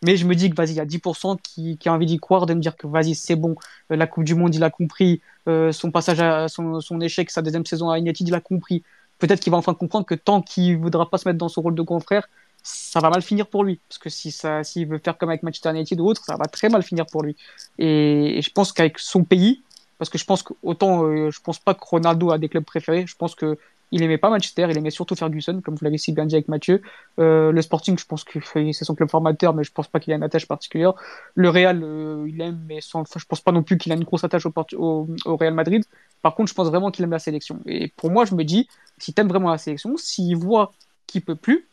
A: mais je me dis que vas-y, il y a 10% qui, qui a envie d'y croire, de me dire que vas-y, c'est bon, euh, la Coupe du Monde, il a compris, euh, son passage à son, échec, sa deuxième saison à United, il a compris. Peut-être qu'il va enfin comprendre que tant qu'il voudra pas se mettre dans son rôle de grand frère, ça va mal finir pour lui. Parce que si ça, s'il veut faire comme avec Manchester United ou autre, ça va très mal finir pour lui. Et, et je pense qu'avec son pays, parce que je pense que autant, euh, je pense pas que Ronaldo a des clubs préférés, je pense que il aimait pas Manchester, il aimait surtout Ferguson, comme vous l'avez si bien dit avec Mathieu. Euh, le Sporting, je pense que c'est son club formateur, mais je pense pas qu'il a une attache particulière. Le Real, euh, il aime, mais je pense pas non plus qu'il a une grosse attache au Real Madrid. Par contre, je pense vraiment qu'il aime la sélection. Et pour moi, je me dis, si t'aimes vraiment la sélection, s'il voit qu'il peut plus,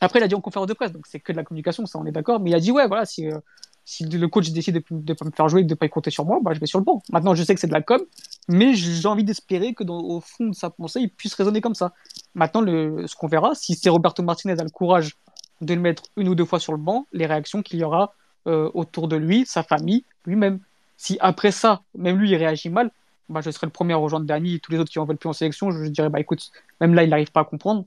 A: après, il a dit en conférence de presse, donc c'est que de la communication, ça on est d'accord, mais il a dit, ouais, voilà, si, euh, si le coach décide de ne pas me faire jouer et de ne pas y compter sur moi, bah, je vais sur le banc. Maintenant, je sais que c'est de la com, mais j'ai envie d'espérer que dans, au fond de sa pensée, il puisse raisonner comme ça. Maintenant, le, ce qu'on verra, si c'est Roberto Martinez a le courage de le mettre une ou deux fois sur le banc, les réactions qu'il y aura euh, autour de lui, sa famille, lui-même. Si après ça, même lui, il réagit mal, bah, je serai le premier à rejoindre Dani et tous les autres qui en veulent plus en sélection. Je, je dirais, bah écoute, même là, il n'arrive pas à comprendre.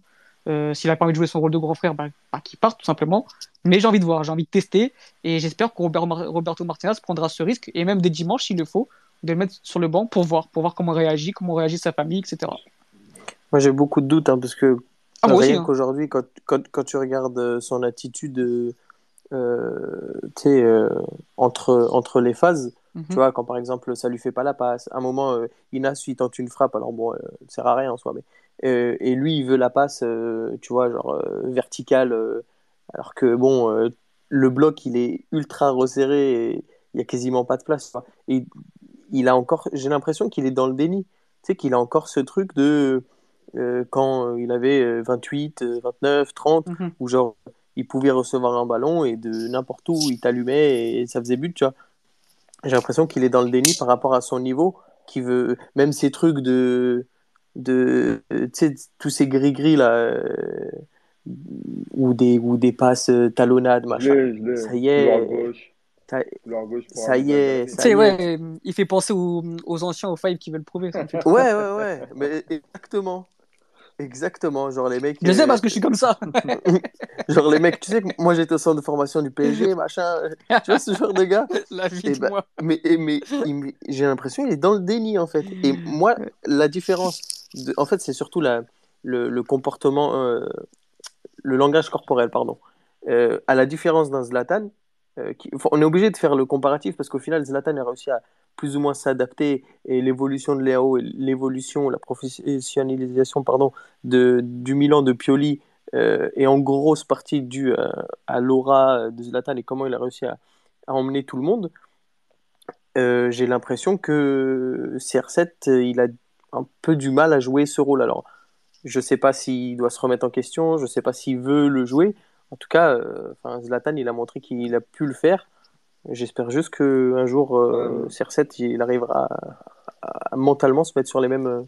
A: Euh, S'il a pas envie de jouer son rôle de grand frère, bah, bah, qu'il parte tout simplement. Mais j'ai envie de voir, j'ai envie de tester et j'espère que Robert, Roberto Martinez prendra ce risque et même dès dimanche, s'il le faut, de le mettre sur le banc pour voir, pour voir comment réagit, comment réagit sa famille, etc.
C: Moi, j'ai beaucoup de doutes hein, parce que
A: Ah, moi aussi,
C: rien
A: hein.
C: qu'aujourd'hui, quand, quand, quand tu regardes euh, son attitude euh, entre, entre les phases,
A: Mhm.
C: tu vois, quand par exemple ça lui fait pas la passe, à un moment, euh, Inas il tente une frappe, alors bon, euh, ça sert à rien en soi, mais et lui il veut la passe, euh, tu vois, genre euh, verticale, euh, alors que bon, euh, le bloc il est ultra resserré et il y a quasiment pas de place. Et il a encore, j'ai l'impression qu'il est dans le déni, tu sais, qu'il a encore ce truc de euh, quand euh, il avait euh, 28, euh, 29, 30,
A: Mhm.
C: où genre il pouvait recevoir un ballon et de n'importe où il t'allumait et ça faisait but, tu vois. J'ai l'impression qu'il est dans le déni par rapport à son niveau, qui veut même ces trucs de de tu sais tous ces gris gris là euh, ou des ou des passes euh, talonnades machin. Ça y est.
B: Gauche.
C: Ça-
B: gauche
C: y est, ça
A: sais,
C: y est.
A: ouais, il fait penser aux, aux anciens, aux five qui veulent prouver. ça
C: Ouais ouais ouais, mais exactement. Exactement, genre les mecs
A: Je sais
C: euh,
A: parce que je suis comme ça.
C: genre les mecs, tu sais que moi j'étais au centre de formation du PSG, machin, tu vois ce genre de gars?
A: La vie
C: Eh
A: de
C: ben,
A: moi.
C: Mais, et- mais, il- j'ai l'impression qu'il est dans le déni en fait. Et moi, la différence, en fait, c'est surtout le, comportement, euh, le langage corporel, pardon. Euh, à la différence d'un Zlatan, euh, qui- on est obligé de faire le comparatif parce qu'au final, Zlatan a réussi à plus ou moins s'adapter et l'évolution de Léao et l'évolution, la professionnalisation, pardon, de, du Milan de Pioli est en grosse partie due à, à l'aura de Zlatan et comment il a réussi à, emmener tout le monde. J'ai l'impression que CR7, euh, il a un peu du mal à jouer ce rôle. Alors, je sais pas s'il doit se remettre en question, je sais pas s'il veut le jouer. En tout cas, euh, enfin, Zlatan, il a montré qu'il a pu le faire. J'espère juste qu'un jour, euh,
B: Ouais.
C: CR7, il arrivera à, à mentalement se mettre sur les mêmes, euh,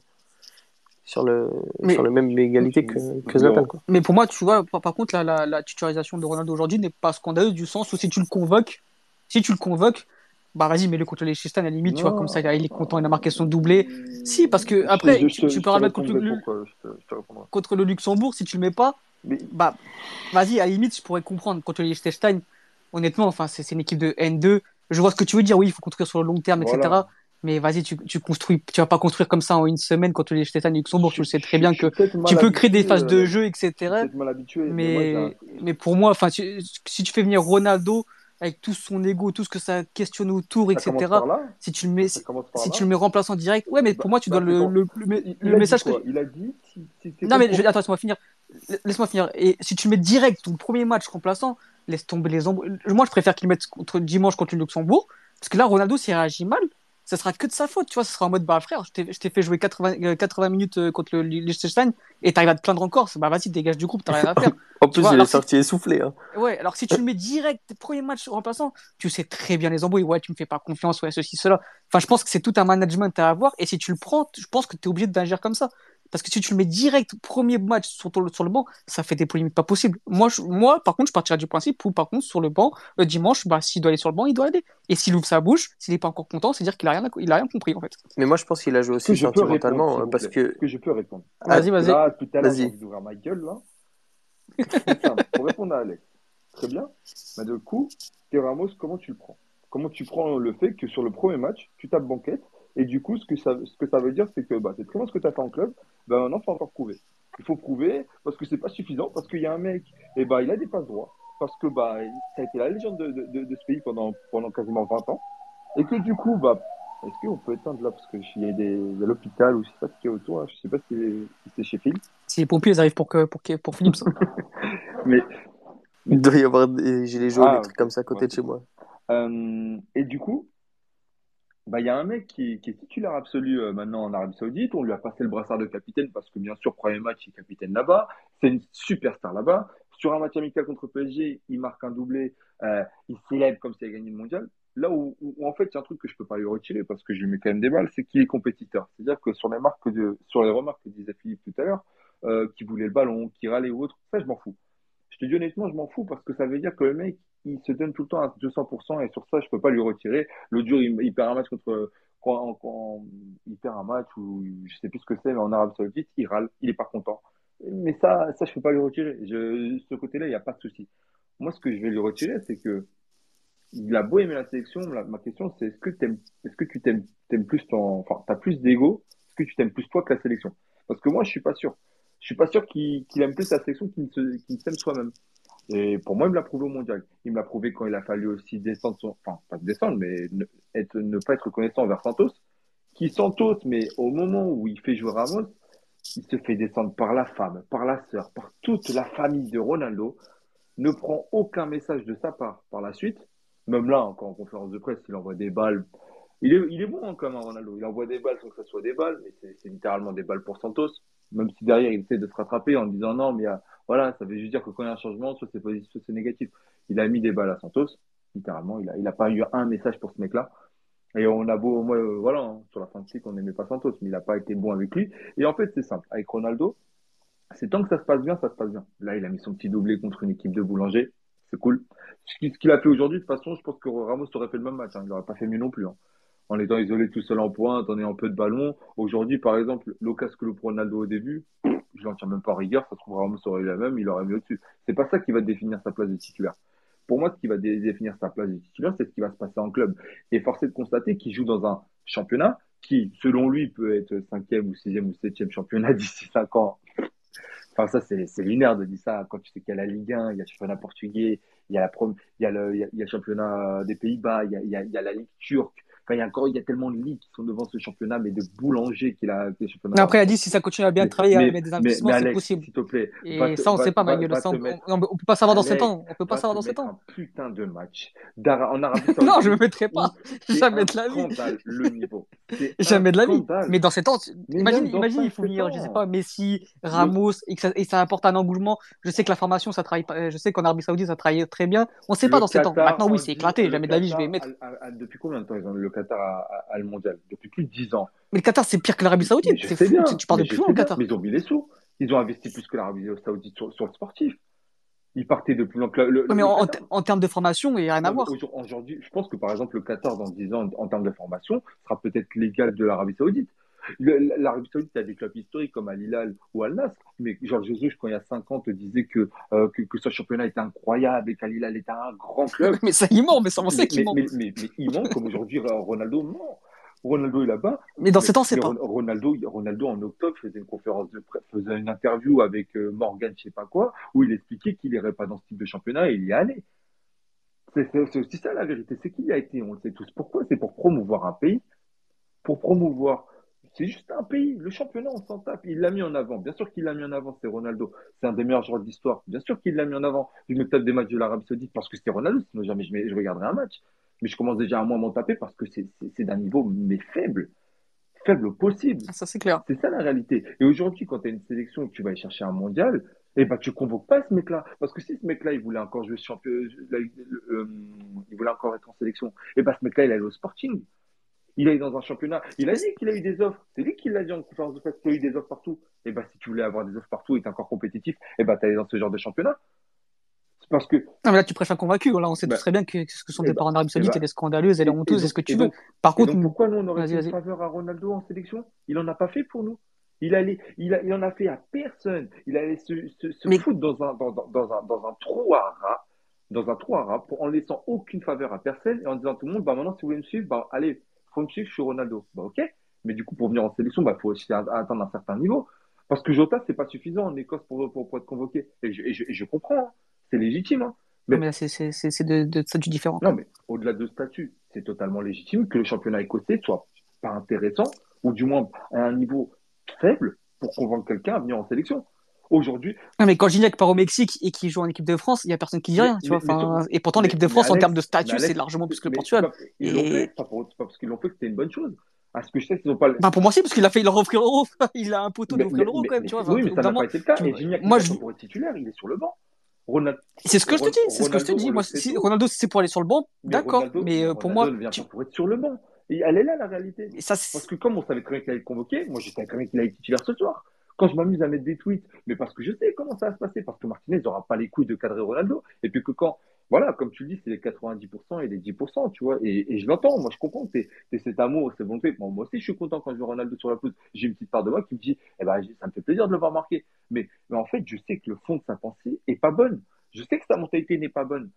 C: sur le,
A: Mais-
C: sur le même égalité que, que Zlatan. Quoi.
A: Mais pour moi, tu vois, par, par contre, la, la, la titularisation de Ronaldo aujourd'hui n'est pas scandaleuse du sens où si tu le convoques, si tu le convoques, bah vas-y, mets-le contre les Chistan à la limite, tu vois, comme ça, il est content, il a marqué son doublé. Si, parce que après,
B: Je- je
A: tu-
B: je
A: peux
B: te
A: remettre contre le-
B: je te- je te.
A: Contre le Luxembourg, si tu le mets pas, Bah, vas-y, à la limite, je pourrais comprendre. Contre le Liechtenstein, honnêtement, enfin, c'est une équipe de N2. Je vois ce que tu veux dire. Oui, il faut construire sur le long terme, etc. Mais vas-y, tu, tu construis, tu vas pas construire comme ça en une semaine contre les Liechtenstein et Luxembourg. Tu le sais très bien que tu peux créer des phases de euh, jeu, etc. mais, mais, pour moi, enfin, si tu fais venir Ronaldo avec tout son ego, tout ce que ça questionne autour, etc. Si tu le mets, si, tu le mets remplaçant direct, ouais, mais pour bah, moi, tu donnes le, le, le, message que.
B: Il a dit.
A: non, mais je, attends, laisse-moi finir. Laisse-moi finir. Et si tu le mets direct, ton premier match remplaçant, laisse tomber les ombres. Moi, je préfère qu'il mette contre, dimanche contre le Luxembourg. Parce que là, Ronaldo, s'il réagit mal, ça sera que de sa faute, tu vois, ça sera en mode, bah frère, je t'ai fait jouer 80, 80 euh, minutes euh, contre le Liechtenstein et t'arrives à te plaindre encore, bah vas-y, dégage du groupe, t'as rien à faire.
C: en plus, il est sorti essoufflé. Hein.
A: Ouais, alors si tu le mets direct, premier match remplaçant, tu sais très bien les embrouilles, ouais, tu me fais pas confiance, ouais, ceci, cela. Enfin, je pense que c'est tout un management à avoir et si tu le prends, je pense que tu es obligé d'agir comme ça. Parce que si tu le mets direct, premier match sur, sur le banc, ça fait des polémiques pas possibles. Moi, moi, par contre, je partirais du principe où, par contre, sur le banc, le dimanche, bah, s'il doit aller sur le banc, il doit aller. Et s'il ouvre sa bouche, s'il n'est pas encore content, c'est dire qu'il a rien, il a rien compris, en fait.
C: Mais moi, je pense qu'il a joué aussi sentimentalement, parce que.
B: que je peux répondre
A: Vas-y, vas-y.
B: Là, tout à l'heure, j'ai envie d'ouvrir ma gueule, là. pour répondre à Alex. Très bien. Mais de coup, Ramos, comment tu le prends? Comment tu prends le fait que sur le premier match, tu tapes banquette et du coup, ce que ça, ce que ça veut dire, c'est que bah, c'est très bien ce que tu as fait en club, ben maintenant, il faut encore prouver. Il faut prouver parce que c'est pas suffisant, parce qu'il y a un mec, et bah, il a des passes droits, parce que bah, ça a été la légende de, de, de, ce pays pendant, pendant quasiment 20 ans, et que du coup, bah, est-ce qu'on peut éteindre là? Parce qu'il y a, des, l'hôpital ou je sais pas ce qu'il y a autour, je sais pas si c'est chez Philippe.
A: Si les pompiers ils arrivent pour, que, pour, pour Philippe.
B: mais.
C: Il doit y avoir des gilets jaunes, ah, des trucs comme ça à côté de chez moi.
B: Euh, et du coup, bah, il y a un mec qui, est titulaire absolu euh, maintenant en Arabie Saoudite. On lui a passé le brassard de capitaine parce que, bien sûr, premier match, il est capitaine là-bas. C'est une superstar là-bas. Sur un match amical contre PSG, il marque un doublé. Euh, il célèbre comme s'il avait gagné le mondial. Là où, en fait, il y a un truc que je peux pas lui retirer parce que je lui mets quand même des balles, c'est qu'il est compétiteur. C'est-à-dire que sur les, de, sur les remarques que disait Philippe tout à l'heure, euh, qui voulait le ballon, qui râlait ou autre, ça, je m'en fous. Je te dis honnêtement, je m'en fous parce que ça veut dire que le mec, il se donne tout le temps à 200% et sur ça, je peux pas lui retirer. Le dur, il, perd un match contre quand, il perd un match ou je sais plus ce que c'est, mais en Arabie Saoudite, il râle, il est pas content. Mais ça, ça je peux pas lui retirer. Ce côté-là, il n'y a pas de souci. Moi, ce que je vais lui retirer, c'est que il a beau aimer la sélection, ma question c'est est-ce que t'aimes, est-ce que tu t'aimes, plus ton, enfin, t'as plus d'ego, est-ce que tu t'aimes plus toi que la sélection? Parce que moi, je suis pas sûr. Je suis pas sûr qu'il, aime plus la sélection qu'il ne s'aime soi-même. Et pour moi, il me l'a prouvé au mondial. Il me l'a prouvé quand il a fallu aussi descendre son, enfin, pas descendre, mais ne, pas être reconnaissant envers Santos. Qui Santos, mais au moment où il fait jouer Ramos, il se fait descendre par la femme, par la sœur, par toute la famille de Ronaldo, ne prend aucun message de sa part par la suite. Même là, encore en conférence de presse, il envoie des balles. Il est, il est bon hein, quand même, Ronaldo. Il envoie des balles sans que ça soit des balles, mais c'est littéralement des balles pour Santos. Même si derrière, il essaie de se rattraper en disant non, mais a, voilà, ça veut juste dire que quand il y a un changement, soit c'est positif, soit c'est négatif. Il a mis des balles à Santos, littéralement. Il n'a il a pas eu un message pour ce mec-là. Et on a beau, moi, euh, voilà, hein, sur la fin de cycle, on n'aimait pas Santos, mais il n'a pas été bon avec lui. Et en fait, c'est simple. Avec Ronaldo, c'est tant que ça se passe bien, ça se passe bien. Là, il a mis son petit doublé contre une équipe de boulanger. C'est cool. Ce qu'il a fait aujourd'hui, de toute façon, je pense que Ramos aurait fait le même match. Hein. Il n'aurait pas fait mieux non plus. Hein. En étant isolé tout seul en pointe, en ayant peu de ballon. Aujourd'hui, par exemple, l'occasion que le Ronaldo au début, je l'en tiens même pas rigueur, ça se trouve Ramos aurait eu la même, il aurait mis au-dessus. C'est pas ça qui va définir sa place de titulaire. Pour moi, ce qui va définir sa place de titulaire, c'est ce qui va se passer en club. Et forcé de constater qu'il joue dans un championnat qui, selon lui, peut être cinquième ou sixième ou septième championnat d'ici cinq ans. Enfin, ça, c'est lunaire de dire ça quand tu sais qu'il y a la Ligue 1, il y a le championnat portugais, il y a, la il y a, le, il y a, le championnat des Pays-Bas, il, il y a la Ligue turque, il y a encore, il y a tellement de ligues qui sont devant ce championnat, mais de boulanger qu'il a
A: des championnats. après, il a dit si ça continue à bien travailler, à mettre des investissements, c'est possible.
B: S'il te plaît.
A: Et ça, on ne sait pas, Manuel. On ne peut pas savoir dans 7 ans. On peut pas savoir dans 7 ans.
B: Un putain de match en Arabie
A: non, je me mettrai pas. Jamais de la
B: vie. le niveau.
A: Jamais de la vie. Mais dans 7 ans, imagine, imagine, il faut venir, je sais pas, Messi, Ramos, et, que ça, et ça apporte un engouement. Je sais que la formation, ça travaille, je sais qu'en Arabie Saoudite, ça travaille très bien. On ne sait pas dans 7 ans. Maintenant, oui, c'est éclaté. Jamais de la vie, je vais mettre.
B: Depuis combien de temps ils ont le Qatar à le mondial depuis plus de 10 ans.
A: Mais le Qatar, c'est pire que l'Arabie Saoudite. C'est bien. Tu parles de plus loin, le Qatar.
B: Mais ils ont mis les sous. Ils ont investi plus que l'Arabie Saoudite sur, le sportif. Ils partaient de plus loin que le,
A: Mais en, termes de formation, il n'y a rien à voir.
B: Aujourd'hui, je pense que par exemple, le Qatar, dans 10 ans, en termes de formation, sera peut-être l'égal de l'Arabie Saoudite. L'Arabie Saoudite a des clubs historiques comme Al Hilal ou Al Nasr, mais Georges Jesus, quand il y a 5 ans, te disait que, euh, que, que, ce championnat était incroyable et qu'Al Hilal était un grand club.
A: mais ça, il ment, mais ça, on sait qu'il ment.
B: Mais, mais, mais, il ment, comme aujourd'hui Ronaldo ment. Ronaldo est là-bas.
A: Mais dans ces temps, c'est pas.
B: Ronaldo, Ronaldo, en octobre, faisait une conférence de presse, faisait une interview avec euh, Morgan, je sais pas quoi, où il expliquait qu'il n'irait pas dans ce type de championnat et il y allait. C'est aussi ça la vérité, c'est qu'il y a été, on le sait tous. Pourquoi? C'est pour promouvoir un pays, pour promouvoir. C'est juste un pays. Le championnat, on s'en tape. Il l'a mis en avant. Bien sûr qu'il l'a mis en avant, c'est Ronaldo. C'est un des meilleurs joueurs de l'histoire. Bien sûr qu'il l'a mis en avant. Je me tape des matchs de l'Arabie Saoudite parce que c'était Ronaldo, sinon jamais je, je regarderai un match mais je commence déjà à moins m'en taper parce que c'est d'un niveau mais faible, faible possible.
A: Ah, ça c'est clair.
B: C'est ça la réalité. Et aujourd'hui, quand tu as une sélection et que tu vas aller chercher un mondial, eh ben tu convoques pas ce mec-là, parce que si ce mec-là il voulait encore jouer champion, euh, il voulait encore être en sélection, eh ben ce mec-là il allait au Sporting. Il est dans un championnat. Il a dit qu'il a eu des offres. C'est lui qui l'a dit en conférence de presse qu'il a eu des offres partout. Et eh ben, si tu voulais avoir des offres partout et être encore compétitif, et ben, tu allais dans ce genre de championnat. Parce que.
A: Non, mais là, tu prêches un convaincu. Là, on sait bah, très bien que, ce que son départ en Arabie Saoudite, elle est scandaleuse, elle est honteuse, est-ce que tu veux. Par contre.
B: pourquoi nous, on aurait fait une faveur à Ronaldo en sélection? Il en a pas fait pour nous. Il, allait, il, a, il en a fait à personne. Il allait se, se, se foutre dans un, dans, dans, un, dans un trou à rats, dans un trou pour, en laissant aucune faveur à personne et en disant à tout le monde, bah maintenant, si vous voulez me suivre, bah allez, faut me suivre, je suis Ronaldo. Bah ok. Mais du coup, pour venir en sélection, bah faut aussi atteindre un certain niveau. Parce que Jota, c'est pas suffisant en Écosse pour, pour, pour être convoqué. Et je, et je, et je comprends, hein. c'est légitime. Hein.
A: Mais, c'est de, de statut différent.
B: Non, mais au-delà de statut, c'est totalement légitime que le championnat écossais soit pas intéressant, ou du moins à un niveau faible, pour convaincre quelqu'un à venir en sélection. Aujourd'hui.
A: Non, mais quand Gignac part au Mexique et qu'il joue en équipe de France, il n'y a personne qui dit rien, tu vois. Et pourtant, l'équipe de France, en termes de statut, c'est largement plus que le Portugal.
B: Ils l'ont fait, pas, parce qu'ils l'ont fait que c'était une bonne chose. À ce que je sais, ils ont pas.
A: Bah pour moi, aussi, parce qu'il a fait leur offrir l'euro. il a un poteau d'offrir l'euro, quand même, tu vois.
B: Oui, mais ça n'a pas été le cas. Et Gignac, moi, je... pour être titulaire, il est sur le banc.
A: C'est ce que je te dis, c'est ce que je te dis. Moi, si Ronaldo, c'est pour aller sur le banc, d'accord. Mais euh, pour moi.
B: vient pour être sur le banc. Et elle est là, la réalité. ça, Parce que comme on savait très bien qu'il allait être convoqué, moi, j'étais quand même qu'il allait être titulaire ce soir quand je m'amuse à mettre des tweets, mais parce que je sais comment ça va se passer, parce que Martinez n'aura pas les couilles de cadrer Ronaldo, et puis que quand, voilà, comme tu le dis, c'est les 90% et les 10%, tu vois, et, je l'entends, moi je comprends, c'est cet amour, c'est bon, moi aussi je suis content quand je vois Ronaldo sur la pelouse, j'ai une petite part de moi qui me dit, eh ben, ça me fait plaisir de le voir marquer, mais, mais en fait, je sais que le fond de sa pensée est pas bonne, je sais que sa mentalité n'est pas bonne,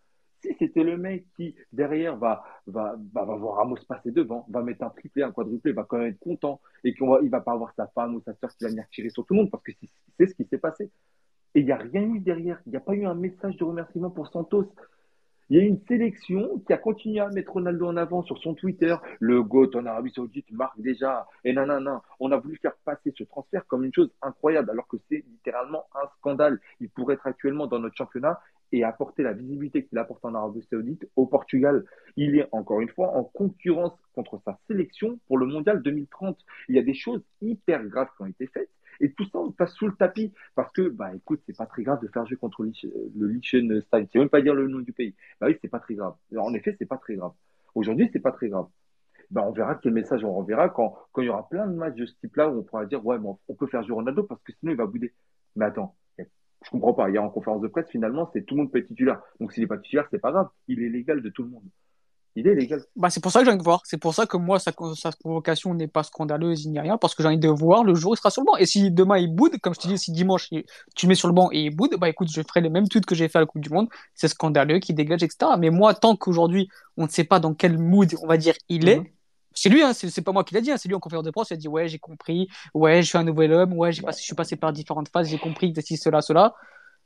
B: si c'était le mec qui, derrière, va, va, va, voir Ramos passer devant, va mettre un triplé, un quadruplé, va quand même être content et qu'il ne va pas avoir sa femme ou sa soeur qui va venir tirer sur tout le monde parce que c'est ce qui s'est passé. Et il n'y a rien eu derrière. Il n'y a pas eu un message de remerciement pour Santos. Il y a une sélection qui a continué à mettre Ronaldo en avant sur son Twitter. Le GOAT en Arabie Saoudite marque déjà. Et nanana. On a voulu faire passer ce transfert comme une chose incroyable alors que c'est littéralement un scandale. Il pourrait être actuellement dans notre championnat et apporter la visibilité qu'il apporte en Arabie Saoudite au Portugal. Il est encore une fois en concurrence contre sa sélection pour le mondial 2030. Il y a des choses hyper graves qui ont été faites. Et tout ça, on passe sous le tapis parce que, bah, écoute, c'est pas très grave de faire jouer contre le Liechtenstein. C'est même pas dire le nom du pays. Bah oui, c'est pas très grave. en effet, c'est pas très grave. Aujourd'hui, c'est pas très grave. Bah, on verra quel message on renverra quand, quand il y aura plein de matchs de ce type-là où on pourra dire, ouais, bon, on peut faire jouer Ronaldo parce que sinon il va bouder. Mais attends, je comprends pas. Hier en conférence de presse, finalement, c'est tout le monde peut être titulaire. Donc s'il n'est pas titulaire, c'est pas grave. Il est légal de tout le monde. Il est légal.
A: Bah, c'est pour ça que j'ai envie de voir. C'est pour ça que moi, sa, sa convocation n'est pas scandaleuse, il n'y a rien, parce que j'ai envie de voir le jour où il sera sur le banc. Et si demain il boude, comme je te dis, si dimanche tu le mets sur le banc et il boude, bah écoute, je ferai les mêmes tweets que j'ai fait à la Coupe du Monde. C'est scandaleux, qui dégage, etc. Mais moi, tant qu'aujourd'hui, on ne sait pas dans quel mood, on va dire, il est, mhm. C'est lui, hein, c'est pas moi qui l'a dit, hein, c'est lui en conférence de presse, il a dit ouais j'ai compris, ouais je suis un nouvel homme, ouais j'ai passé, je suis passé par différentes phases, j'ai compris ceci, cela, cela.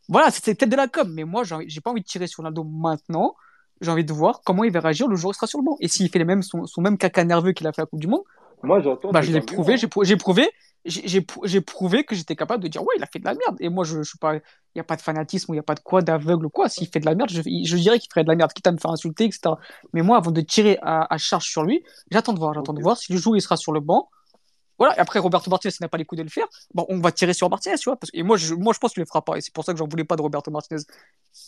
A: Voilà, c'est peut-être de la com, mais moi, j'ai pas envie de tirer sur Ronaldo maintenant. J'ai envie de voir comment il va réagir le jour où il sera sur le banc. Et s'il fait les mêmes, son, même caca nerveux qu'il a fait à la Coupe du Monde,
B: moi, j'entends.
A: Bah, je l'ai prouvé, j'ai prouvé, j'ai prouvé que j'étais capable de dire ouais, il a fait de la merde. Et moi, je, je suis pas, il n'y a pas de fanatisme, il n'y a pas de quoi, d'aveugle ou quoi. S'il fait de la merde, je, je dirais qu'il ferait de la merde, quitte à me faire insulter, etc. Mais moi, avant de tirer à, à charge sur lui, j'attends de voir, j'attends de voir si le jour où il sera sur le banc, voilà, et après Roberto Martinez n'a pas les coups de le faire, bon, on va tirer sur Martinez, tu vois. Parce, et moi je, moi, je pense qu'il le fera pas. Et c'est pour ça que j'en voulais pas de Roberto Martinez.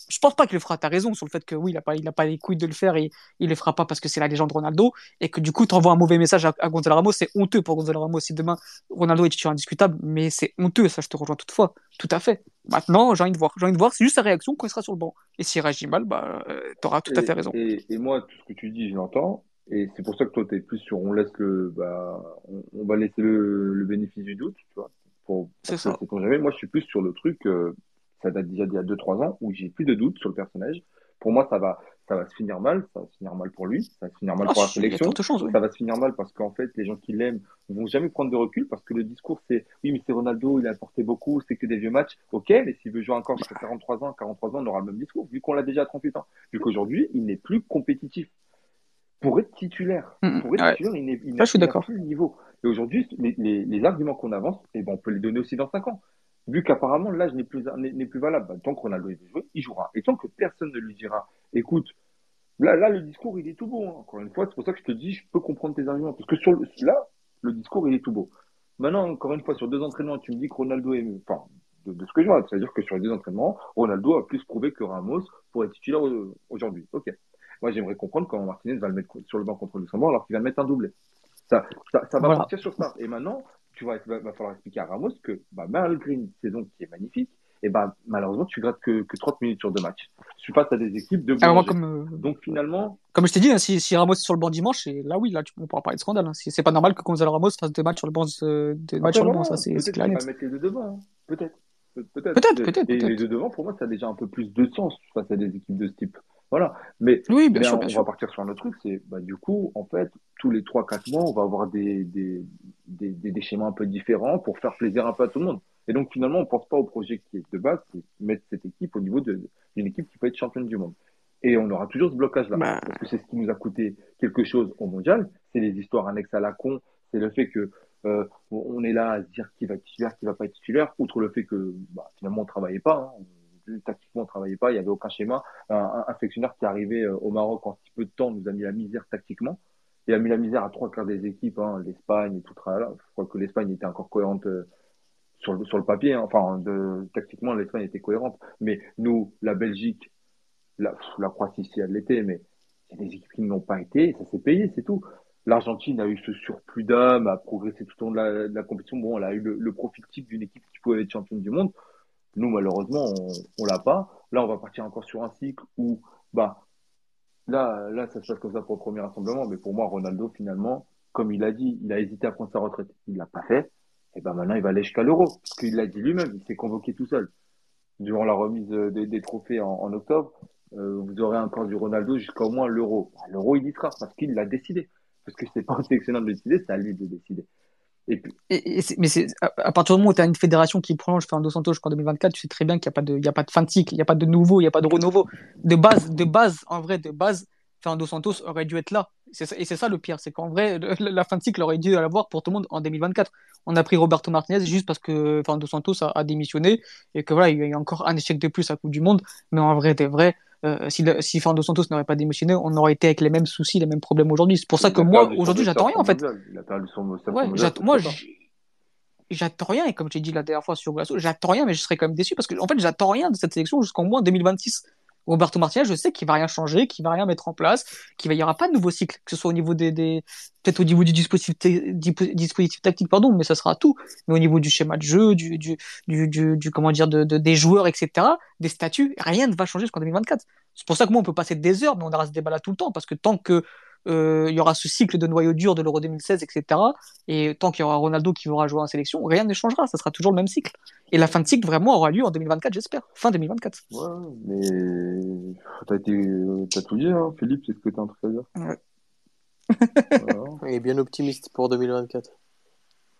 A: Je pense pas qu'il le fera. T'as raison sur le fait que oui, il a pas, il a pas les couilles de le faire et il le fera pas parce que c'est la légende Ronaldo. Et que du coup, t'envoies un mauvais message à, Gonzalo Ramos. C'est honteux pour Gonzalo Ramos si demain Ronaldo est titulaire indiscutable. Mais c'est honteux, ça, je te rejoins toutefois. Tout à fait. Maintenant, j'ai envie de voir. J'ai envie de voir, c'est juste sa réaction quand il sera sur le banc. Et s'il réagit mal, bah, euh, t'auras tout à fait raison.
B: Et, et, moi, tout ce que tu dis, je l'entends. Et c'est pour ça que toi, tu es plus sur on laisse le, bah, on, va laisser le, bénéfice du doute, tu vois. Pour,
A: c'est ça.
B: Jamais. Moi, je suis plus sur le truc, euh, ça date déjà d'il y a 2-3 ans, où j'ai plus de doute sur le personnage. Pour moi, ça va, ça va se finir mal, ça va se finir mal pour lui, ça va se finir mal ah, pour la sélection, ça va se finir mal parce qu'en fait, les gens qui l'aiment vont jamais prendre de recul parce que le discours c'est oui, mais c'est Ronaldo, il a apporté beaucoup, c'est que des vieux matchs. Ok, mais s'il veut jouer encore jusqu'à 43 ans, 43 ans, on aura le même discours, vu qu'on l'a déjà à 38 ans. Vu qu'aujourd'hui, il n'est plus compétitif. Pour être titulaire, pour être titulaire, il n'est
A: ah,
B: plus le niveau. Et aujourd'hui, les, les, les, arguments qu'on avance, eh ben, on peut les donner aussi dans 5 ans vu qu'apparemment l'âge n'est plus, n'est plus valable, bah, tant que Ronaldo est jouer, il jouera. Et tant que personne ne lui dira, écoute, là, là le discours, il est tout beau. Hein. Encore une fois, c'est pour ça que je te dis, je peux comprendre tes arguments. Parce que sur le, là, le discours, il est tout beau. Maintenant, encore une fois, sur deux entraînements, tu me dis que Ronaldo est mieux. Enfin, de, ce que je vois, c'est-à-dire que sur les deux entraînements, Ronaldo a plus prouvé que Ramos pour être titulaire aujourd'hui. Ok. Moi, j'aimerais comprendre comment Martinez va le mettre sur le banc contre Luxembourg alors qu'il va mettre un doublé. Ça, ça, va partir sur ça. Et maintenant, tu vois, il va, falloir expliquer à Ramos que bah, malgré une saison qui est magnifique, et bah, malheureusement, tu grattes que, que 30 minutes sur deux matchs. Tu passes à des équipes de
A: Alors, comme, euh,
B: Donc finalement.
A: Comme je t'ai dit, hein, si, si, Ramos est sur le banc dimanche, et là oui, là tu, on pourra parler de scandale. Hein. C'est pas normal que Gonzalo Ramos fasse deux matchs sur le banc, euh, deux matchs sur le banc, ça c'est
B: clair. Peut-être mettre les deux devant, hein. peut-être. Peut-être, peut-être. peut-être et les deux devant, pour moi, ça a déjà un peu plus de sens face à des équipes de ce type. Voilà. Mais,
A: oui, bien
B: sûr,
A: on,
B: va partir sur un autre truc. C'est, bah, du coup, en fait, tous les 3-4 mois, on va avoir des, des, des, des, schémas un peu différents pour faire plaisir un peu à tout le monde. Et donc, finalement, on pense pas au projet qui est de base, c'est mettre cette équipe au niveau d'une équipe qui peut être championne du monde. Et on aura toujours ce blocage-là. Bah. Parce que c'est ce qui nous a coûté quelque chose au mondial. C'est les histoires annexes à la con. C'est le fait que euh, on est là à se dire qui va être titulaire, qui va pas être titulaire, outre le fait que bah, finalement on travaillait pas. Hein tactiquement, on travaillait pas, il y avait aucun schéma. Un, un, qui est arrivé euh, au Maroc en si peu de temps nous a mis la misère tactiquement. Il a mis la misère à trois quarts des équipes, hein, l'Espagne et tout. Là. Je crois que l'Espagne était encore cohérente euh, sur, le, sur le papier. Hein. Enfin, tactiquement, l'Espagne était cohérente. Mais nous, la Belgique, la, la Croatie, si elle l'était, mais il y a des équipes qui n'ont pas été, ça s'est payé, c'est tout. L'Argentine a eu ce surplus d'âme, a progressé tout au long de la, de la compétition. Bon, elle a eu le, le profil type d'une équipe qui pouvait être championne du monde. Nous, malheureusement, on, ne l'a pas. Là, on va partir encore sur un cycle où, bah, là, là, ça se passe comme ça pour le premier rassemblement. Mais pour moi, Ronaldo, finalement, comme il a dit, il a hésité à prendre sa retraite. Il l'a pas fait. Et ben maintenant, il va aller jusqu'à l'euro. Parce qu'il l'a dit lui-même, il s'est convoqué tout seul. Durant la remise des, trophées en, octobre, euh, vous aurez encore du Ronaldo jusqu'à au moins l'euro. Bah, l'euro, il y sera parce qu'il l'a décidé. Parce que c'est pas sélectionneur de décider, c'est à lui de décider.
A: Mais à, partir du moment où tu as une fédération qui prolonge Fernando Santos jusqu'en 2024, tu sais très bien qu'il n'y a, pas de, fin de cycle, il n'y a pas de nouveau, il n'y a pas de renouveau. De base, de base, en vrai, de base, Fernando Santos aurait dû être là. Et c'est ça le pire, c'est qu'en vrai, la fin de cycle aurait dû l'avoir pour tout le monde en 2024. On a pris Roberto Martinez juste parce que Fernando Santos a, a démissionné et que voilà, il y a encore un échec de plus à Coupe du Monde. Mais en vrai, des vrai, euh, si, si Fernando Santos n'aurait pas démissionné, on aurait été avec les mêmes soucis, les mêmes problèmes aujourd'hui. C'est pour ça que moi, aujourd'hui, j'attends rien en fait.
B: Il a perdu son,
A: ouais, moi, j'attends rien, et comme j'ai dit la dernière fois sur Glasso, j'attends rien, mais je serais quand même déçu parce que en fait, j'attends rien de cette sélection jusqu'en moins 2026. Roberto Martinez, je sais qu'il va rien changer, qu'il va rien mettre en place, qu'il n'y aura pas de nouveau cycle, que ce soit au niveau des, des peut-être au niveau du dispositif, tactique, pardon, mais ça sera tout. Mais au niveau du schéma de jeu, du, du, du, du, comment dire, de, de, des joueurs, etc., des statuts, rien ne va changer jusqu'en 2024. C'est pour ça que moi, on peut passer des heures, mais on aura ce débat là tout le temps, parce que tant que il y aura ce cycle de noyau dur de l'Euro 2016, etc. Et tant qu'il y aura Ronaldo qui aura jouer en sélection, rien ne changera. Ça sera toujours le même cycle. Et la fin de cycle vraiment aura lieu en 2024, j'espère. Fin 2024.
B: Ouais, mais t'as as tout dit, hein, Philippe, c'est ce que t'es en train de dire. Ouais.
C: Il est bien optimiste pour 2024.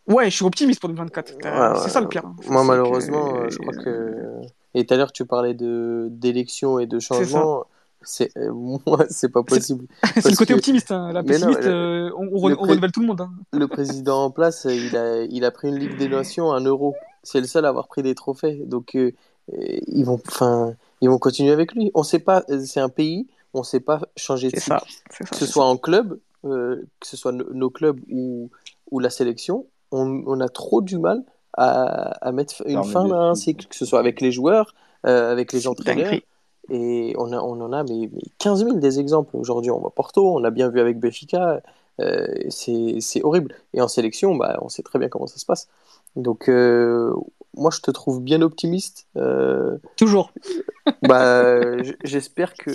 A: Ouais, je suis optimiste pour 2024. c'est ça le pire. Hein.
C: Moi, malheureusement, euh, je crois que. Et tout à l'heure, tu parlais d'élections et de changements c'est euh, moi c'est pas possible.
A: c'est le côté optimiste hein. la pessimiste euh, on, renouvelle tout le monde hein.
C: le président en place il a il a pris une Ligue des Nations un euro. C'est le seul à avoir pris des trophées. Donc euh, ils vont enfin ils vont continuer avec lui. On sait pas c'est un pays on sait pas changer de cycle ça, que ce soit en club que ce soit nos clubs ou ou la sélection on, on a trop du mal à, à mettre une fin à un cycle. Que ce soit avec les joueurs avec les entraîneurs et on, a, on en a mais, 15 000 des exemples. Aujourd'hui, on voit Porto, on a bien vu avec Benfica. Euh, c'est horrible. Et en sélection, bah, on sait très bien comment ça se passe. Donc, euh, moi, je te trouve bien optimiste. Euh,
A: Toujours.
C: bah, j'espère que,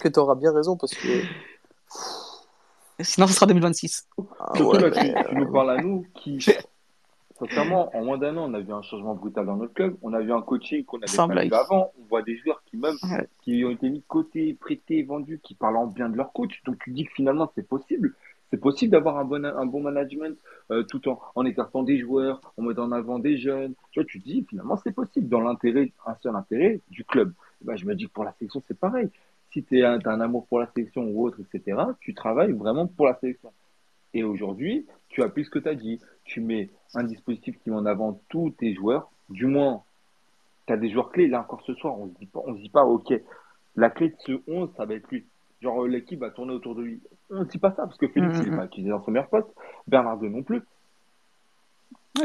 C: que tu auras bien raison parce que
A: Sinon, ce sera 2026.
B: Ah, Surtout là, tu, tu, nous parles à nous qui, sincèrement, en moins d'un an, on a vu un changement brutal dans notre club. On a vu un coaching qu'on avait pas vu avant. On voit des joueurs qui même, qui ont été mis de côté, prêtés, vendus, qui parlent en bien de leur coach. Donc tu dis que finalement, c'est possible. C'est possible d'avoir un bon, un bon management euh, tout en, en écartant des joueurs, en mettant en avant des jeunes. Tu vois, tu dis finalement c'est possible dans l'intérêt, un seul intérêt du club. Ben, je me dis que pour la sélection c'est pareil. Si tu as un amour pour la sélection ou autre, etc., tu travailles vraiment pour la sélection. Et aujourd'hui, tu appliques ce que tu as dit. Tu mets un dispositif qui met en avant tous tes joueurs. Du moins, tu as des joueurs clés. Là encore ce soir, on ne se dit pas, OK, la clé de ce 11, ça va être lui. Genre, l'équipe va tourner autour de lui. On ne dit pas ça, parce que Félix, il n'est pas utilisé dans son meilleur poste. Bernardo non plus.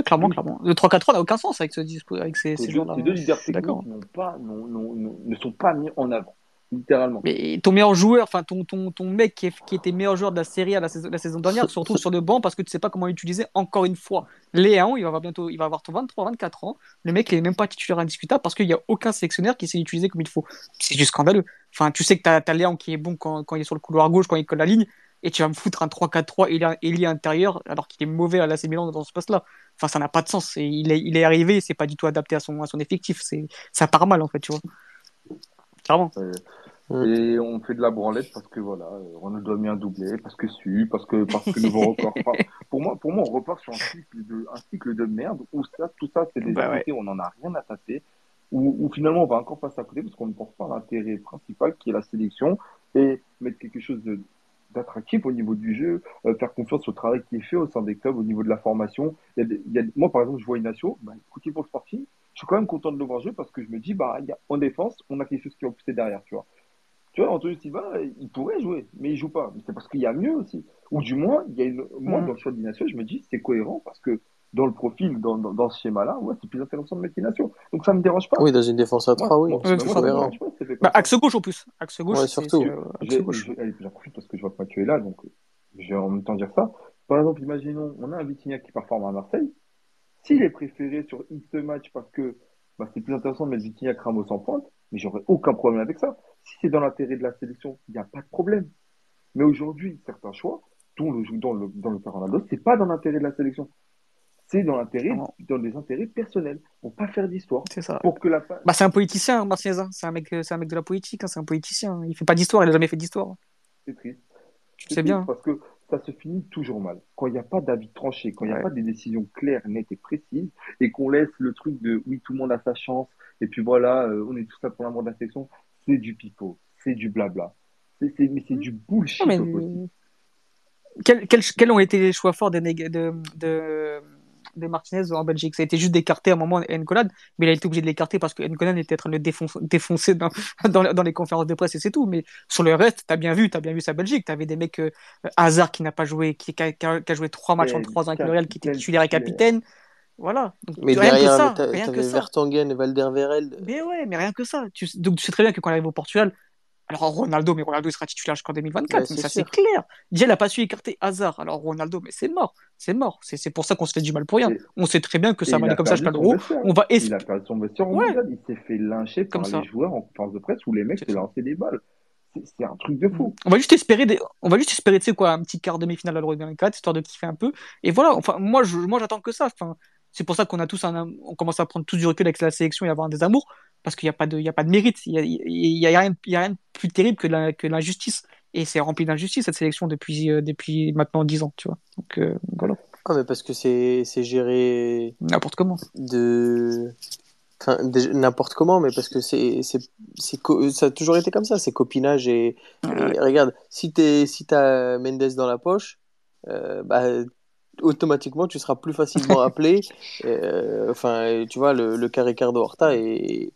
A: clairement, clairement. Le 3-4-3 n'a aucun sens avec, ce, avec ces, ces,
B: joueurs-là. Ces deux leaders techniques pas, ne sont pas mis en avant littéralement.
A: Mais ton meilleur joueur, enfin ton, ton, ton mec qui, qui, était meilleur joueur de la série à la saison, la saison dernière, se retrouve sur le banc parce que tu sais pas comment l'utiliser encore une fois. Léon, il va avoir bientôt, il va avoir 23, 24 ans. Le mec, il est même pas titulaire indiscutable parce qu'il y a aucun sélectionneur qui sait l'utiliser comme il faut. C'est juste scandaleux. Enfin, tu sais que tu as, Léon qui est bon quand, quand, il est sur le couloir gauche, quand il colle la ligne, et tu vas me foutre un 3-4-3 et intérieur alors qu'il est mauvais à la Milan dans ce poste-là. Enfin, ça n'a pas de sens. Et il, est, il est arrivé, c'est pas du tout adapté à son, à son effectif. Ça part mal en fait, tu vois. Clairement.
B: Mm. Et on fait de la branlette parce que voilà, on nous donne bien doublé, parce que su, parce que parce que nouveau record. pour moi, pour moi, on repart sur un cycle de un cycle de merde où ça, tout ça, c'est des bah on n'en a rien à tasser. Où, finalement on va encore passer à côté parce qu'on ne pense pas à l'intérêt principal qui est la sélection et mettre quelque chose de d'attractif au niveau du jeu, euh, faire confiance au travail qui est fait au sein des clubs, au niveau de la formation. Il y a il y a, moi, par exemple, je vois Inacio, bah, écoutez pour le sporting, suis quand même content de le voir jouer parce que je me dis, bah, y a, en défense, on a quelque chose qui va pousser derrière, tu vois. Tu vois, Antonio Silva, il pourrait jouer, mais il joue pas. C'est parce qu'il y a mieux aussi. Ou du moins, il y a une... moi, mm. dans le choix d'Inacio, je me dis, c'est cohérent parce que dans le profil, dans, dans, dans ce schéma-là, ouais, c'est plus intéressant de mettre Inacio. Donc ça me dérange pas.
C: Oui, dans une défense à 3, oui.
A: bah, axe gauche en plus. Axe gauche,
C: ouais, surtout.
B: J'en profite parce que je vois que Mathieu est là, donc je vais en même temps dire ça. Par exemple, imaginons, on a un Vitinha qui performe à Marseille. S'il est préféré sur X match parce que bah, c'est plus intéressant de mettre Vitinha Ramos en pointe, mais j'aurais aucun problème avec ça. Si c'est dans l'intérêt de la sélection, il n'y a pas de problème. Mais aujourd'hui, certains choix, dont le, dans le, dans le c'est pas dans l'intérêt de la sélection. C'est dans l'intérêt, dans les intérêts personnels. Pour pas faire d'histoire.
A: C'est ça.
B: Pour que la...
A: bah, c'est un politicien, Martinez. Hein. C'est un mec, c'est un mec de la politique. Hein. C'est un politicien. Il fait pas d'histoire. Il a jamais fait d'histoire.
B: C'est triste.
A: Tu sais bien.
B: Parce que ça se finit toujours mal. Quand il n'y a pas d'avis tranché, quand il n'y a pas des décisions claires, nettes et précises, et qu'on laisse le truc de oui, tout le monde a sa chance, et puis voilà, euh, on est tout ça pour l'amour de la section, c'est du pipeau, c'est du blabla. C'est, mais c'est du bullshit.
A: Quels, quels, ont été les choix forts de, de, de, de Martinez en Belgique. Ça a été juste d'écarter à un moment Ncolad, mais il a été obligé de l'écarter parce que Ncolad était en train de le défoncer, dans, dans, les conférences de presse et c'est tout. Mais sur le reste, tu as bien vu, tu as bien vu sa Belgique. Tu avais des mecs, euh, Hazard qui n'a pas joué, qui, qui, a, joué trois matchs en trois ans avec le Real, qui était titulaire et capitaine. Voilà.
C: Donc, mais rien derrière, que ça. Rien que ça. Vertonghen et Valderweireld.
A: Mais ouais, mais rien que ça. Tu, donc tu sais très bien que quand il arrive au Portugal, alors Ronaldo, mais Ronaldo il sera titulaire jusqu'en 2024, mais ça c'est clair. Il n'a pas su écarter Hazard. Alors Ronaldo, mais c'est mort, c'est mort. C'est pour ça qu'on se fait du mal pour rien. On sait très bien que ça va aller comme ça jusqu'à l'Euro. On va
B: Il a perdu son vestiaire ouais. Il s'est fait lyncher par les joueurs en conférence de presse où les mecs se lançaient des balles. C'est un truc de fou.
A: On va juste espérer, des... on va juste espérer, tu sais quoi, un petit quart demi-finale à l'Euro 2024, histoire de kiffer un peu. Et voilà. Enfin, moi, je... moi, j'attends que ça. Enfin, c'est pour ça qu'on a tous un... on commence à prendre tous du recul avec la sélection et avoir un des amours parce qu'il n'y a, pas de, il y a pas de mérite. Il n'y a, il y a, rien, il y a rien de plus terrible que l'injustice. Et c'est rempli d'injustice, cette sélection, depuis, euh, depuis maintenant 10 ans, tu vois. Donc, euh, voilà.
C: Ah, mais parce que c'est géré.
A: N'importe comment.
C: De. Enfin, n'importe comment, mais parce que c'est, c'est, ça a toujours été comme ça, c'est copinage et, regarde, si tu si as Mendes dans la poche, euh, bah, automatiquement tu seras plus facilement appelé. enfin, tu vois, le, le cas Ricardo Horta est,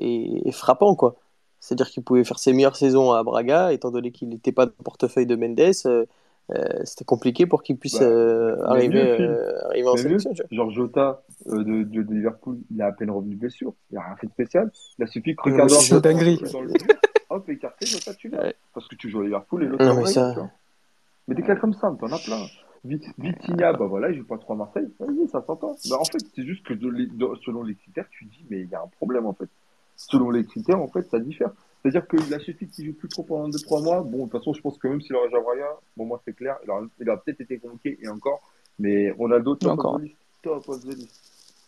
C: et, frappant, quoi. C'est-à-dire qu'il pouvait faire ses meilleures saisons à Braga, étant donné qu'il n'était pas dans le portefeuille de Mendes. Euh, euh, c'était compliqué pour qu'il puisse bah, euh, arriver, arriver en sélection.
B: Genre Jota de, de, Liverpool, il a à peine revenu blessure. Il n'a rien fait de spécial. Il a suffi que Ricardo
A: c'est dinguerie.
B: Hop, écarté, Jota, tu l'as. Parce que tu joues à Liverpool et l'autre mais, ça... mais des cas comme ça, t'en as plein. Vitinha, bah voilà, il joue pas trop à Marseille. Vas-y, ça s'entend. Bah, en fait, c'est juste que selon les critères, tu dis, mais il y a un problème en fait selon les critères, en fait, ça diffère. C'est-à-dire qu'il a suffi qu'il joue plus trop pendant 2-3 mois. Bon, de toute façon, je pense que même s'il aurait jamais rien, bon, moi, c'est clair, il aurait, il peut-être été convoqué et encore. Mais Ronaldo, top
A: Encore.
B: of the list. Top of the list.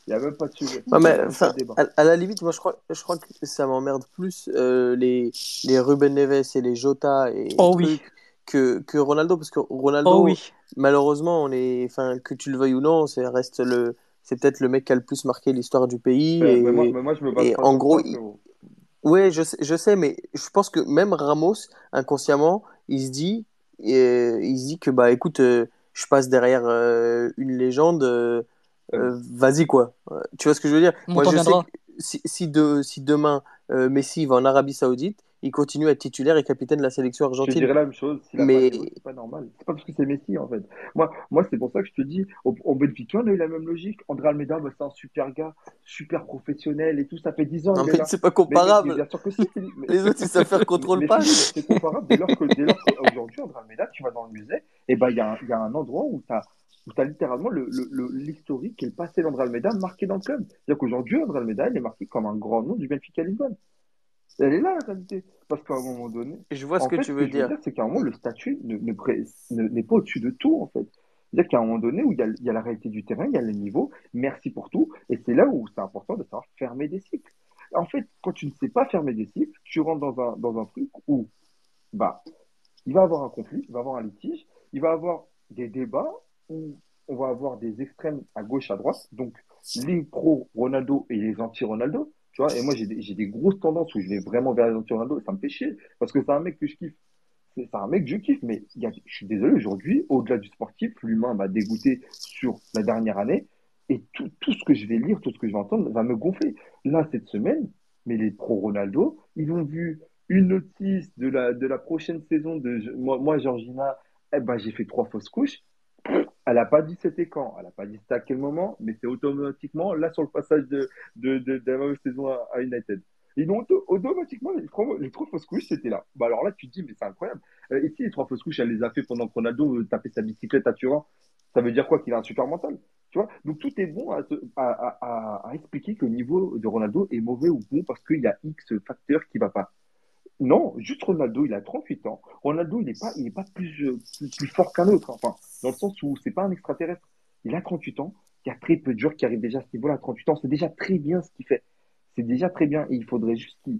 B: Il n'y a même pas de sujet.
C: Ouais, mais,
B: Il y a même
C: enfin,
B: pas de débat.
C: à, à la limite, moi je crois, je crois que ça m'emmerde plus euh, les, les Ruben Neves et les Jota et
A: Oh oui.
C: que, que Ronaldo, parce que Ronaldo,
A: Oh oui.
C: malheureusement, on est, enfin, que tu le veuilles ou non, c'est reste le, c'est peut-être le mec qui a le plus marqué l'histoire du pays.
B: Ouais,
C: et,
B: mais, moi, mais moi, je me
C: et
B: pas
C: en gros, il-. Ouais, je sais, je sais, mais je pense que même Ramos, inconsciemment, il se dit, euh, il se dit que bah écoute, euh, je passe derrière euh, une légende, euh, euh, vas-y quoi. Tu vois ce que je veux dire?
A: Mon
C: Moi, je sais que si, si, de, si demain euh, Messi va en Arabie Saoudite, il continue à être titulaire et capitaine de la sélection
B: Je
C: argentine.
B: dirais la même chose.
C: Mais-
B: pas c'est pas normal. C'est pas parce que c'est Messi, en fait. Moi, moi c'est pour ça que je te dis, au, au Benfica, on a eu la même logique. André Almeida, bah, c'est un super gars, super professionnel et tout. Ça fait 10 ans,
C: mais
B: là.
C: c'est pas
B: Mais, mais- mais
C: comparable.
B: bien sûr que mais-
C: Les autres, ils savent faire contrôle
B: si, C'est comparable dès lors qu'aujourd'hui, André Almeida, tu vas dans le musée, et ben, il y, a un- il y a un endroit où tu as, où as littéralement le- le- le- l'historique et le passé d'André Almeida marqué dans le club. C'est-à-dire qu'aujourd'hui, André Almeida, il est marqué comme un grand nom du Benfica Lisbonne. Elle est là, la réalité. Parce qu'à un moment donné,
C: Je vois ce
B: en
C: que
B: fait,
C: tu
B: ce
C: veux
B: que
C: dire.
B: dire, c'est qu'à un moment, le statut ne, ne pré- ne- n'est pas au-dessus de tout, en fait. C'est-à-dire qu'à un moment donné où il y, a, il y a la réalité du terrain, il y a le niveau, merci pour tout, et c'est là où c'est important de savoir fermer des cycles. En fait, quand tu ne sais pas fermer des cycles, tu rentres dans un, dans un truc où, bah, il va avoir un conflit, il va avoir un litige, il va avoir des débats où on va avoir des extrêmes à gauche, à droite, donc les pro-Ronaldo et les anti-Ronaldo, tu vois, et moi j'ai des, des grosses tendances où je vais vraiment vers les anti-Ronaldo, et ça me fait chier, parce que c'est un mec que je kiffe. C'est un mec que je kiffe, mais je suis désolé, aujourd'hui, au-delà du sportif, l'humain m'a dégoûté sur la dernière année, et tout, tout ce que je vais lire, tout ce que je vais entendre va me gonfler. Là, cette semaine, mais les pro-Ronaldo, ils ont vu une notice de la, de la prochaine saison de moi, moi Georgina, eh ben, j'ai fait trois fausses couches. Elle n'a pas dit c'était quand, elle n'a pas dit c'était à quel moment, mais c'est automatiquement là sur le passage de, de, la mauvaise saison à, United. Et donc, auto- automatiquement, les trois, fausses couches, c'était là. Bah alors là, tu te dis, mais c'est incroyable. Euh, et si les trois fausses couches, elle les a fait pendant que Ronaldo euh, tapait sa bicyclette à Turin, ça veut dire quoi Qu'il a un super mental. Tu vois? Donc tout est bon à, à, à expliquer que le niveau de Ronaldo est mauvais ou bon parce qu'il y a X facteurs qui ne va pas. Non, juste Ronaldo, il a 38 ans. Ronaldo, il n'est pas, il pas plus, euh, plus, plus fort qu'un autre. Enfin, dans le sens où c'est pas un extraterrestre. Il a 38 ans. Il y a très peu de joueurs qui arrivent déjà à ce niveau-là à 38 ans. C'est déjà très bien ce qu'il fait. C'est déjà très bien. Et il faudrait juste qu'il,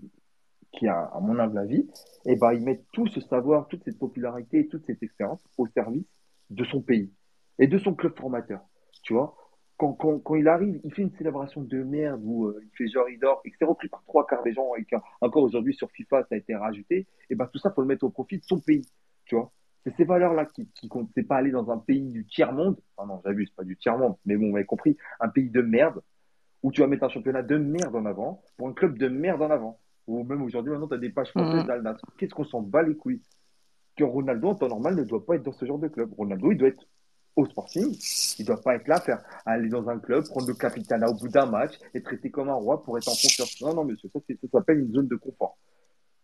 B: qu'il a, à mon avis, eh ben, il mette tout ce savoir, toute cette popularité et toute cette expérience au service de son pays et de son club formateur. Tu vois, quand, quand, quand il arrive, il fait une célébration de merde où euh, il fait genre il dort et que c'est repris par trois quarts des gens et qu'encore aujourd'hui sur FIFA ça a été rajouté, et ben tout ça faut le mettre au profit de son pays. Tu vois, c'est ces valeurs-là qui, qui comptent. C'est pas aller dans un pays du tiers-monde, enfin non, j'abuse, pas du tiers-monde, mais bon, vous m'avez compris, un pays de merde où tu vas mettre un championnat de merde en avant pour un club de merde en avant. Ou même aujourd'hui, maintenant, tu as des pages françaises Nassr. Qu'est-ce qu'on s'en bat les couilles? Que Ronaldo, en temps normal, ne doit pas être dans ce genre de club. Ronaldo, il doit être au Sporting. Il doit pas être là, faire aller dans un club, prendre le capitana au bout d'un match et traiter comme un roi pour être en confiance. Non, non, monsieur, ça, ça s'appelle une zone de confort.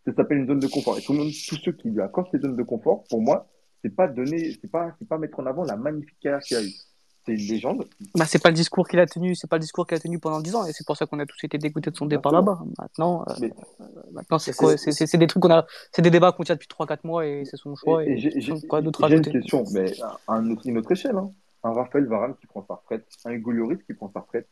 B: Ça s'appelle une zone de confort. Et tout le monde, tous ceux qui lui accordent ces zones de confort, pour moi, c'est pas donner, c'est pas, c'est pas mettre en avant la magnifique carrière qu'il a eue. C'est une légende.
A: Bah, c'est pas le discours qu'il a tenu, c'est pas le discours qu'il a tenu pendant 10 ans, et c'est pour ça qu'on a tous été dégoûtés de son départ là-bas. Maintenant, euh,
B: Mais-
A: euh, maintenant c'est des trucs qu'on a, c'est des débats qu'on tient depuis 3-4 mois et c'est son choix.
B: Et,
A: Et,
B: et j'ai une question, mais à un autre- une autre échelle. Hein. Un Raphaël Varane qui prend sa retraite, un Hugo Lloris qui prend sa retraite.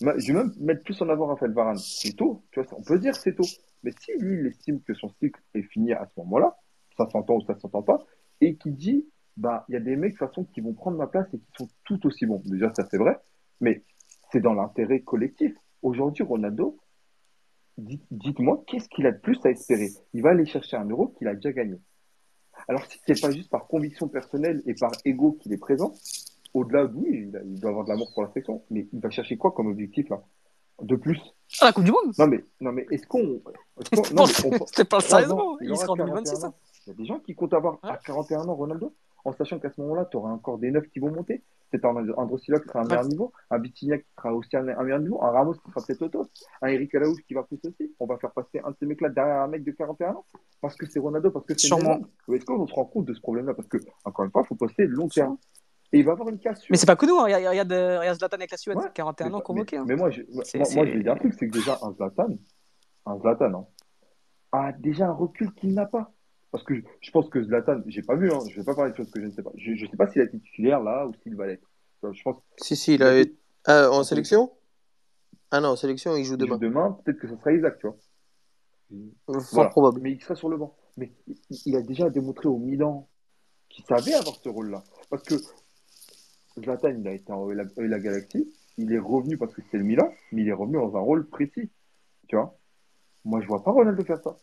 B: Je vais même mettre plus en avant Raphaël Varane. C'est tôt, tu vois, on peut dire que c'est tôt. Mais si lui, il estime que son cycle est fini à ce moment-là, ça s'entend ou ça s'entend pas, et qui dit, bah, il y a des mecs de toute façon qui vont prendre ma place et qui sont tout aussi bons. Déjà, ça c'est vrai, mais c'est dans l'intérêt collectif. Aujourd'hui, Ronaldo, dites- dites-moi, qu'est-ce qu'il a de plus à espérer? Il va aller chercher un euro qu'il a déjà gagné. Alors, si c'est pas juste par conviction personnelle et par ego qu'il est présent, au-delà, oui, il, il doit avoir de l'amour pour la section, mais il va chercher quoi comme objectif là? De plus?
A: Ah, la Coupe du Monde?
B: Non, mais, non, mais est-ce qu'on. mais on-
A: C'était pas sérieusement, il
B: aura
A: sera en
B: 41
A: 2026.
B: ans. Il y a des gens qui comptent avoir
A: Ouais.
B: à 41 ans Ronaldo, en sachant qu'à ce moment-là, tu auras encore des neufs qui vont monter. C'est un Andro Silva qui sera un meilleur niveau, un Vitinha qui sera aussi un un meilleur niveau, un Ramos qui sera peut-être au top, un Eric Alaouf qui va pousser aussi. On va faire passer un de ces mecs-là derrière un mec de 41 ans parce que c'est Ronaldo, parce que c'est
A: Sûrement.
B: est-ce qu'on se rend compte de ce problème-là? Parce que, encore une fois, il faut passer long terme. Et il va avoir une cassure.
A: Mais c'est pas que nous, hein. regarde, regarde, regarde Zlatan avec la Suède,
B: Ouais,
A: 41
B: mais,
A: ans
B: mais-
A: convoqué. hein.
B: mais moi, je, moi, je vais dire un truc, c'est que déjà, un Zlatan, un Zlatan, hein, a déjà un recul qu'il n'a pas. Parce que je pense que Zlatan, j'ai pas vu, hein, je vais pas parler de choses que je ne sais pas. Je, je sais pas s'il a été titulaire là ou s'il va l'être. Je pense.
C: Si, si, il a été. Ah, en sélection? Ah non, en sélection, il joue
B: il
C: demain.
B: joue demain, peut-être que ce sera Isaac, tu vois.
C: Fort
B: Voilà.
C: probable.
B: Mais il sera sur le banc. Mais il, a déjà démontré au Milan qu'il savait avoir ce rôle-là. Parce que Zlatan, il a été en la, la Galaxie, il est revenu parce que c'était le Milan, mais il est revenu dans un rôle précis. Tu vois Moi, je vois pas Ronaldo faire ça.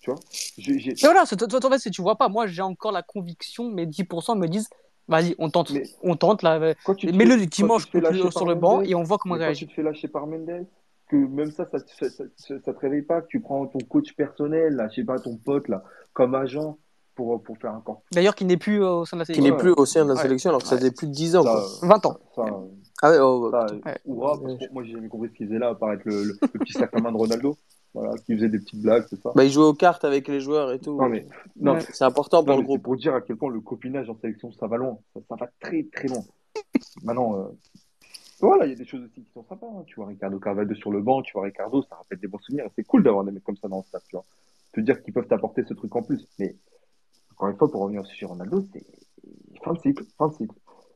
B: Tu vois J'ai- j'ai-
A: Et voilà, c'est- toi, toi, en fait, si tu vois pas, moi j'ai encore la conviction, mais 10% me disent, vas-y, on tente,
B: Mais-
A: on tente là.
B: Quand tu fais-
A: le
B: quand
A: dimanche
B: tu te fais
A: sur le banc et on voit comment il
B: quand
A: réagit.
B: tu te fais lâcher par Mendes, que même ça, ça, ça, ça, ça- ça te réveille pas, que tu prends ton coach personnel, là, je sais pas, ton pote, là, comme agent, pour, pour faire encore
A: D'ailleurs, qui n'est plus euh, au sein de la
C: Qui
A: sélection.
C: n'est plus au sein de la
A: Ouais.
C: sélection alors que ça faisait plus de 10 ans.
B: ça,
C: quoi.
A: 20 ans.
B: ça,
C: Ah ouais, oh.
A: Ouais.
B: Oura, parce que moi j'ai jamais compris ce qu'il faisait là, apparaître le, le, le petit sac à main de Ronaldo, voilà, qui faisait des petites blagues, c'est ça.
C: Bah, il jouait aux cartes avec les joueurs et tout.
B: Non, mais, non,
A: Ouais.
C: C'est important pour
B: non,
C: le groupe.
B: pour dire à quel point le copinage en sélection, ça va loin, ça, ça va très très loin. Maintenant, euh, voilà, il y a des choses aussi qui sont sympas, hein. tu vois Ricardo Carvalho sur le banc, tu vois Ricardo, ça rappelle des bons souvenirs, c'est cool d'avoir des mecs comme ça dans le staff, tu vois. Te dire qu'ils peuvent t'apporter ce truc en plus, mais encore une fois, pour revenir sur Ronaldo, c'est fin de cycle, fin de cycle,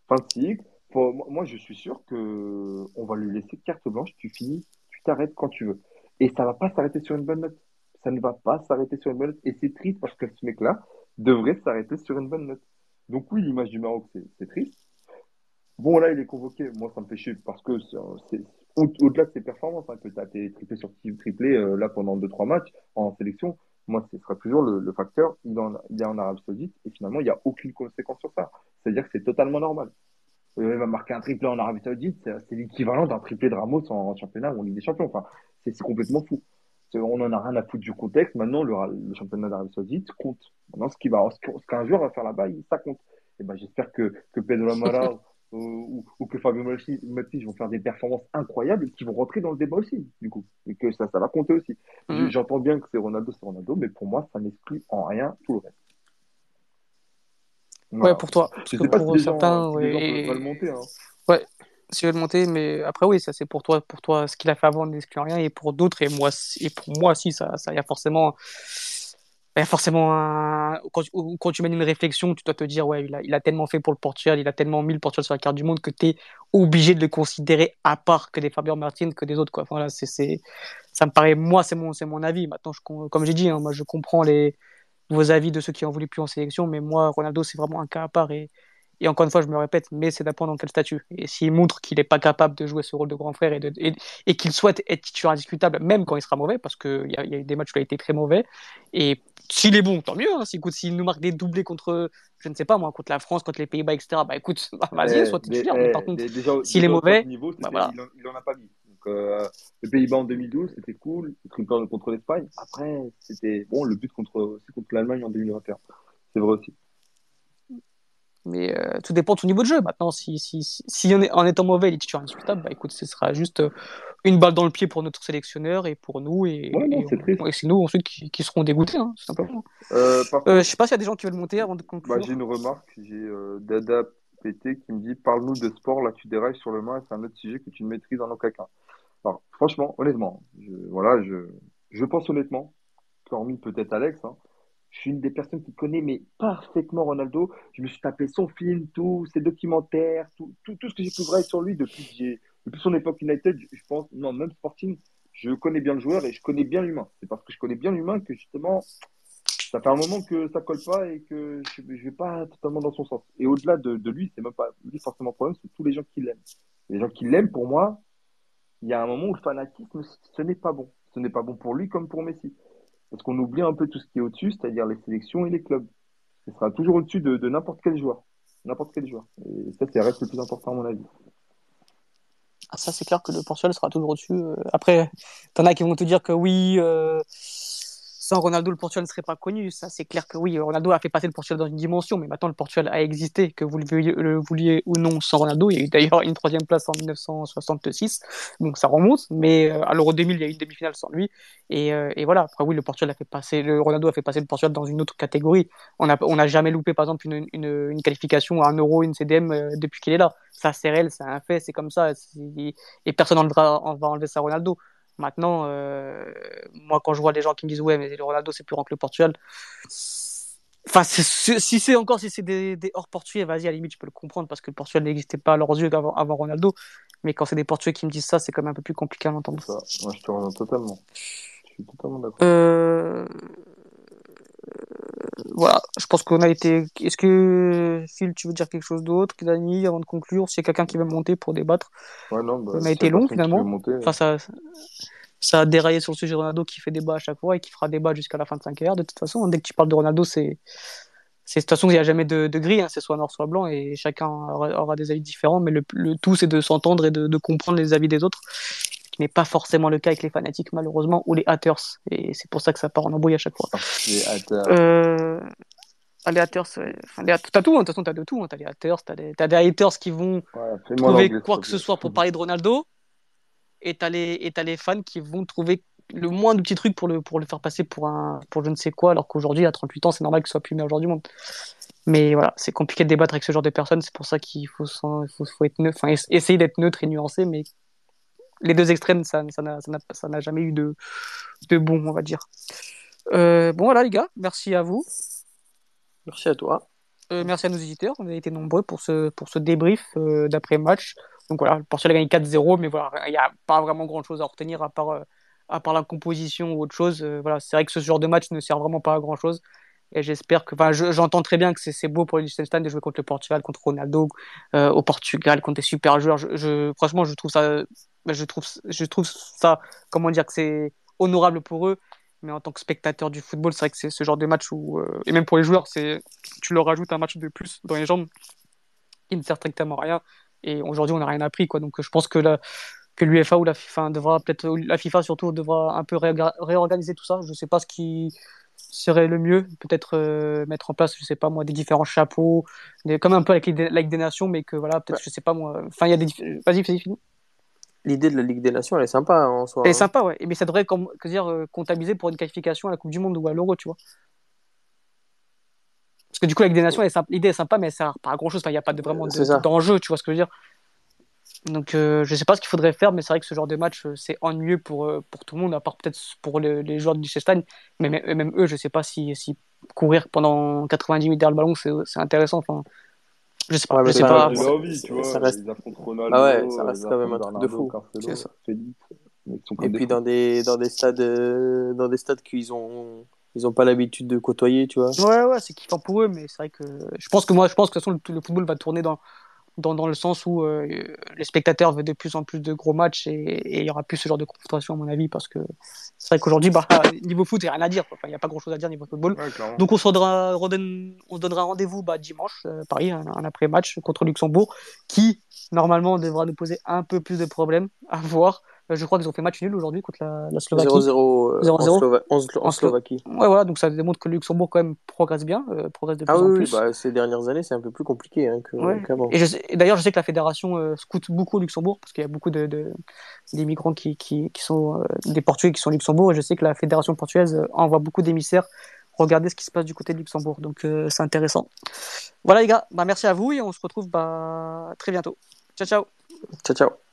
B: fin de cycle. Faut- moi, je suis sûr que on va lui laisser carte blanche. Tu finis, tu t'arrêtes quand tu veux. Et ça va pas s'arrêter sur une bonne note. Ça ne va pas s'arrêter sur une bonne note. Et c'est triste parce que ce mec-là devrait s'arrêter sur une bonne note. Donc oui, l'image du Maroc, c'est triste. Bon, là, il est convoqué. Moi, ça me fait chier parce que au-delà de ses performances, hein, que tu as tes triplés sur triplé euh, là pendant 2-3 matchs en sélection, moi, ce sera toujours le, facteur. Il en, est en Arabie Saoudite et finalement, il n'y a aucune conséquence sur ça. C'est-à-dire que c'est totalement normal. Euh, il va marquer un triplé en Arabie Saoudite, c'est l'équivalent d'un triplé de Ramos en championnat ou en Ligue des Champions. Enfin, c'est complètement fou. On en a rien à foutre du contexte. Maintenant, le, le championnat d'Arabie Saoudite compte. Maintenant, ce qui va, ce qu'- ce qu'un joueur va faire là-bas, ça compte. Et ben, j'espère que, que Pedro Lamara ou, ou, que Fabio Mati Mati vont faire des performances incroyables et qui vont rentrer dans le débat aussi, du coup. Et que ça, ça va compter aussi.
A: Mhm.
B: J'entends bien que c'est Ronaldo, c'est Ronaldo, mais pour moi, ça n'exclut en rien tout le reste.
A: Ouais, pour toi. Parce
B: Je
A: que
B: si
A: pour certains,
B: gens
A: ouais,
B: le monter. Hein.
A: Si je le monter, mais après oui, ça c'est pour toi, pour toi, ce qu'il a fait avant n'exclut rien, et pour d'autres, et moi, et pour moi, si ça, ça, y a forcément, y a forcément un, quand, tu- mènes une réflexion, tu dois te dire, ouais, il a, tellement fait pour le Portugal, il a tellement mis le Portugal sur la carte du monde que tu es obligé de le considérer à part que des Fabien Martin, que des autres, quoi. Voilà, c'est, c'est, ça me paraît, moi, c'est mon, c'est mon avis. Maintenant, comme j'ai dit, hein, moi, je comprends les, vos avis de ceux qui en voulaient plus en sélection, mais moi, Ronaldo, c'est vraiment un cas à part, et, et encore une fois, je me répète, mais c'est dépend dans quel statut. Et s'il montre qu'il n'est pas capable de jouer ce rôle de grand frère et, de, et, et qu'il souhaite être titulaire indiscutable, même quand il sera mauvais, parce qu'il y, a- il y a eu des matchs où il a été très mauvais, et s'il est bon, tant mieux. Hein. S'il écoute, s'il nous marque des doublés contre, je ne sais pas moi, contre la France, contre les Pays-Bas, etc., bah écoute, bah, vas-y, sois
B: mais,
A: titulaire. Mais
B: eh,
A: par contre,
B: mais déjà,
A: s'il
B: déjà
A: est
B: au
A: mauvais,
B: niveau,
A: bah voilà.
B: il, en, il en a pas mis. Donc, euh, les Pays-Bas en 2012, c'était cool. Le triple contre l'Espagne. Après, c'était bon, le but contre, contre l'Allemagne en 2021. C'est vrai aussi.
A: Mais euh, tout dépend de son niveau de jeu. Maintenant, si, si, si, si en, est- en étant mauvais, il est titulaire indiscutable, bah écoute, ce sera juste euh, une balle dans le pied pour notre sélectionneur et pour nous. Et,
B: Ouais, non,
A: et
B: c'est
A: on-
B: triste.
A: et c'est nous ensuite qui, qui seront dégoûtés, hein, tout simplement.
B: Euh,
A: Euh, je sais pas s'il y a des gens qui veulent monter avant de conclure.
B: bah, j'ai une remarque. J'ai Dada PT qui me dit Parle-nous de sport. Là, tu dérailles sur le main. C'est un autre sujet que tu ne maîtrises en aucun cas. Alors, franchement, honnêtement, je, voilà, je, je pense honnêtement, hormis peut-être Alex, hein, je suis une des personnes qui connaît mais parfaitement Ronaldo. Je me suis tapé son film, tout, ses documentaires, tout, tout, tout ce que j'ai pu voir sur lui depuis, depuis son époque United. Je, pense, non, même Sporting, je connais bien le joueur et je connais bien l'humain. C'est parce que je connais bien l'humain que justement, ça fait un moment que ça colle pas et que je, je vais pas totalement dans son sens. Et au-delà de, de lui, c'est même pas lui forcément le problème, c'est tous les gens qui l'aiment. Les gens qui l'aiment, pour moi, il y a un moment où le fanatisme, ce n'est pas bon. Ce n'est pas bon pour lui comme pour Messi. Parce qu'on oublie un peu tout ce qui est au-dessus, c'est-à-dire les sélections et les clubs. Ce sera toujours au-dessus de, n'importe quel joueur. N'importe quel joueur. Et ça, c'est reste le plus important à mon avis.
A: Ah, ça, c'est clair que le Portugal sera toujours au-dessus. Euh, Après, t'en as qui vont te dire que oui, euh, sans Ronaldo, le Portugal ne serait pas connu. Ça, c'est clair que oui, Ronaldo a fait passer le Portugal dans une dimension, mais maintenant le Portugal a existé, que vous le vouliez, ou non, sans Ronaldo. Il y a eu d'ailleurs une troisième place en 1966, donc ça remonte. Mais euh, à l'Euro 2000, il y a eu une demi-finale sans lui. Et, euh, et voilà. Après, oui, le Portugal a fait passer, le Ronaldo a fait passer le Portugal dans une autre catégorie. On n'a jamais loupé, par exemple, une, qualification à un Euro, une CDM euh, depuis qu'il est là. Ça, c'est réel, c'est un fait, c'est comme ça. Et personne ne va enlever ça à Ronaldo. Maintenant, euh, moi, quand je vois des gens qui me disent ouais, mais le Ronaldo c'est plus grand que le Portugal. Enfin, si c'est encore si c'est des, des, hors portugais, vas-y, à la limite, je peux le comprendre parce que le Portugal n'existait pas à leurs yeux avant, avant Ronaldo. Mais quand c'est des portugais qui me disent ça, c'est quand même un peu plus compliqué à l'entendre.
B: Moi, je te rejoins totalement. Je suis totalement d'accord.
A: Euh... Voilà, je pense qu'on a été. Est-ce que Phil, tu veux dire quelque chose d'autre, Dani, avant de conclure? S'il y a quelqu'un qui veut monter pour débattre,
B: ouais, non, bah,
A: on a été long finalement. Enfin, ça, ça a déraillé sur le sujet Ronaldo qui fait débat à chaque fois et qui fera débat jusqu'à la fin de 5 heures. De toute façon, dès que tu parles de Ronaldo, c'est. De toute façon, il n'y a jamais de, de gris, hein, c'est soit noir, soit blanc, et chacun aura, aura des avis différents, mais le, le tout, c'est de s'entendre et de, de, comprendre les avis des autres, qui n'est pas forcément le cas avec les fanatiques, malheureusement, ou les haters, et c'est pour ça que ça part en embrouille à chaque fois.
B: Les haters.
A: Euh... Ah, les haters, ouais. enfin, les... t'as tout, hein. de toute façon, t'as de tout, hein. t'as les haters, t'as des... Haters qui vont
B: ouais,
A: trouver quoi que ce soit pour parler de Ronaldo, et t'as les, et as les fans qui vont trouver le moins de petits trucs pour le, pour le faire passer pour, un, pour je ne sais quoi, alors qu'aujourd'hui, à 38 ans, c'est normal qu'il soit plus meilleur joueur du monde. Mais voilà, c'est compliqué de débattre avec ce genre de personnes, c'est pour ça qu'il faut, faut, faut, être neutre, enfin, essayer d'être neutre et nuancé, mais les deux extrêmes, ça n'a ça ça n'a jamais eu de, de bon, on va dire. Euh, bon, voilà, les gars, merci à vous.
C: Merci à toi.
A: Euh, merci à nos éditeurs, on a été nombreux pour ce, pour ce débrief euh, d'après-match. Donc voilà, le Portugal a gagné 4-0, mais voilà, il n'y a pas vraiment grand-chose à retenir à part, à part la composition ou autre chose. Voilà, c'est vrai que ce genre de match ne sert vraiment pas à grand-chose. Et j'espère que, enfin, j'entends très bien que c'est beau pour Liechtenstein de jouer contre le Portugal, contre Ronaldo, euh, au Portugal, contre des super joueurs. Je, je, franchement, je trouve ça, je trouve, je trouve ça, comment dire, que c'est honorable pour eux. Mais en tant que spectateur du football, c'est vrai que c'est ce genre de match où, euh, et même pour les joueurs, c'est, tu leur rajoutes un match de plus dans les jambes qui ne sert strictement à rien. Et aujourd'hui, on n'a rien appris, quoi. Donc, je pense que la, que l'UEFA ou la FIFA devra peut-être la FIFA surtout devra un peu réorganiser tout ça. Je sais pas ce qui serait le mieux, peut-être euh, mettre en place, je sais pas moi, des différents chapeaux, des, comme un peu avec des Nations, mais que voilà, peut-être, ouais. je sais pas moi. Enfin, il y a des. Vas-y, vas-y, fini.
C: L'idée de la Ligue des Nations, elle est sympa en soi.
A: Elle est
C: hein.
A: sympa, ouais. Mais ça devrait comme, que dire, euh, comptabiliser pour une qualification à la Coupe du Monde ou à l'Euro, tu vois. Parce que du coup, la Ligue des Nations, l'idée est sympa, mais ça sert pas à grand chose. Il n'y a pas de, vraiment d'enjeu, tu vois ce que je veux dire. Donc euh, je sais pas ce qu'il faudrait faire, mais c'est vrai que ce genre de match euh, c'est ennuyeux pour, euh, pour tout le monde, à part peut-être pour les, les, joueurs de Liechtenstein. Mais même, même, eux, je sais pas si, si courir pendant 90 minutes derrière le ballon c'est intéressant. Enfin, je sais pas.
C: Ouais,
A: je sais pas.
B: Envie, tu vois,
C: ça reste...
B: ils affrontent Ronaldo,
C: ah ouais, ça reste quand même un truc de fou.
B: Cancelo,
C: ça.
B: Félix,
C: Et puis dans des, dans des stades, euh, dans des stades qu'ils ont, ils ont pas l'habitude de côtoyer, tu vois.
A: Ouais, ouais, c'est kiffant pour eux, mais c'est vrai que je pense que moi, je pense que de toute façon, le, le football va tourner dans dans, dans le sens où euh, les spectateurs veulent de plus en plus de gros matchs et il y aura plus ce genre de confrontation à mon avis parce que c'est vrai qu'aujourd'hui bah, niveau foot il n'y a rien à dire il n'y a pas grand chose à dire niveau football.
B: Ouais,
A: donc on se donnera, on se donnera rendez-vous bah, dimanche euh, Paris un, un après match contre Luxembourg qui normalement devra nous poser un peu plus de problèmes à voir je crois qu'ils ont fait match nul aujourd'hui contre la, la Slovaquie.
C: 0-0 euh, en, Slova en, en, Slovaquie.
A: Ouais voilà donc ça démontre que le Luxembourg quand même progresse bien euh, progresse de plus
C: ah
A: en
C: oui,
A: plus.
C: bah, ces dernières années c'est un peu plus compliqué hein,
A: ouais.
C: qu'avant.
A: Et, et d'ailleurs je sais que la fédération euh, scoute beaucoup au Luxembourg parce qu'il y a beaucoup de, qui, qui, qui sont euh, des Portugais qui sont au Luxembourg et je sais que la fédération portugaise envoie beaucoup d'émissaires regarder ce qui se passe du côté de Luxembourg. Donc euh, c'est intéressant. Voilà les gars. Bah, merci à vous et on se retrouve bah, très bientôt. Ciao ciao.
C: Ciao ciao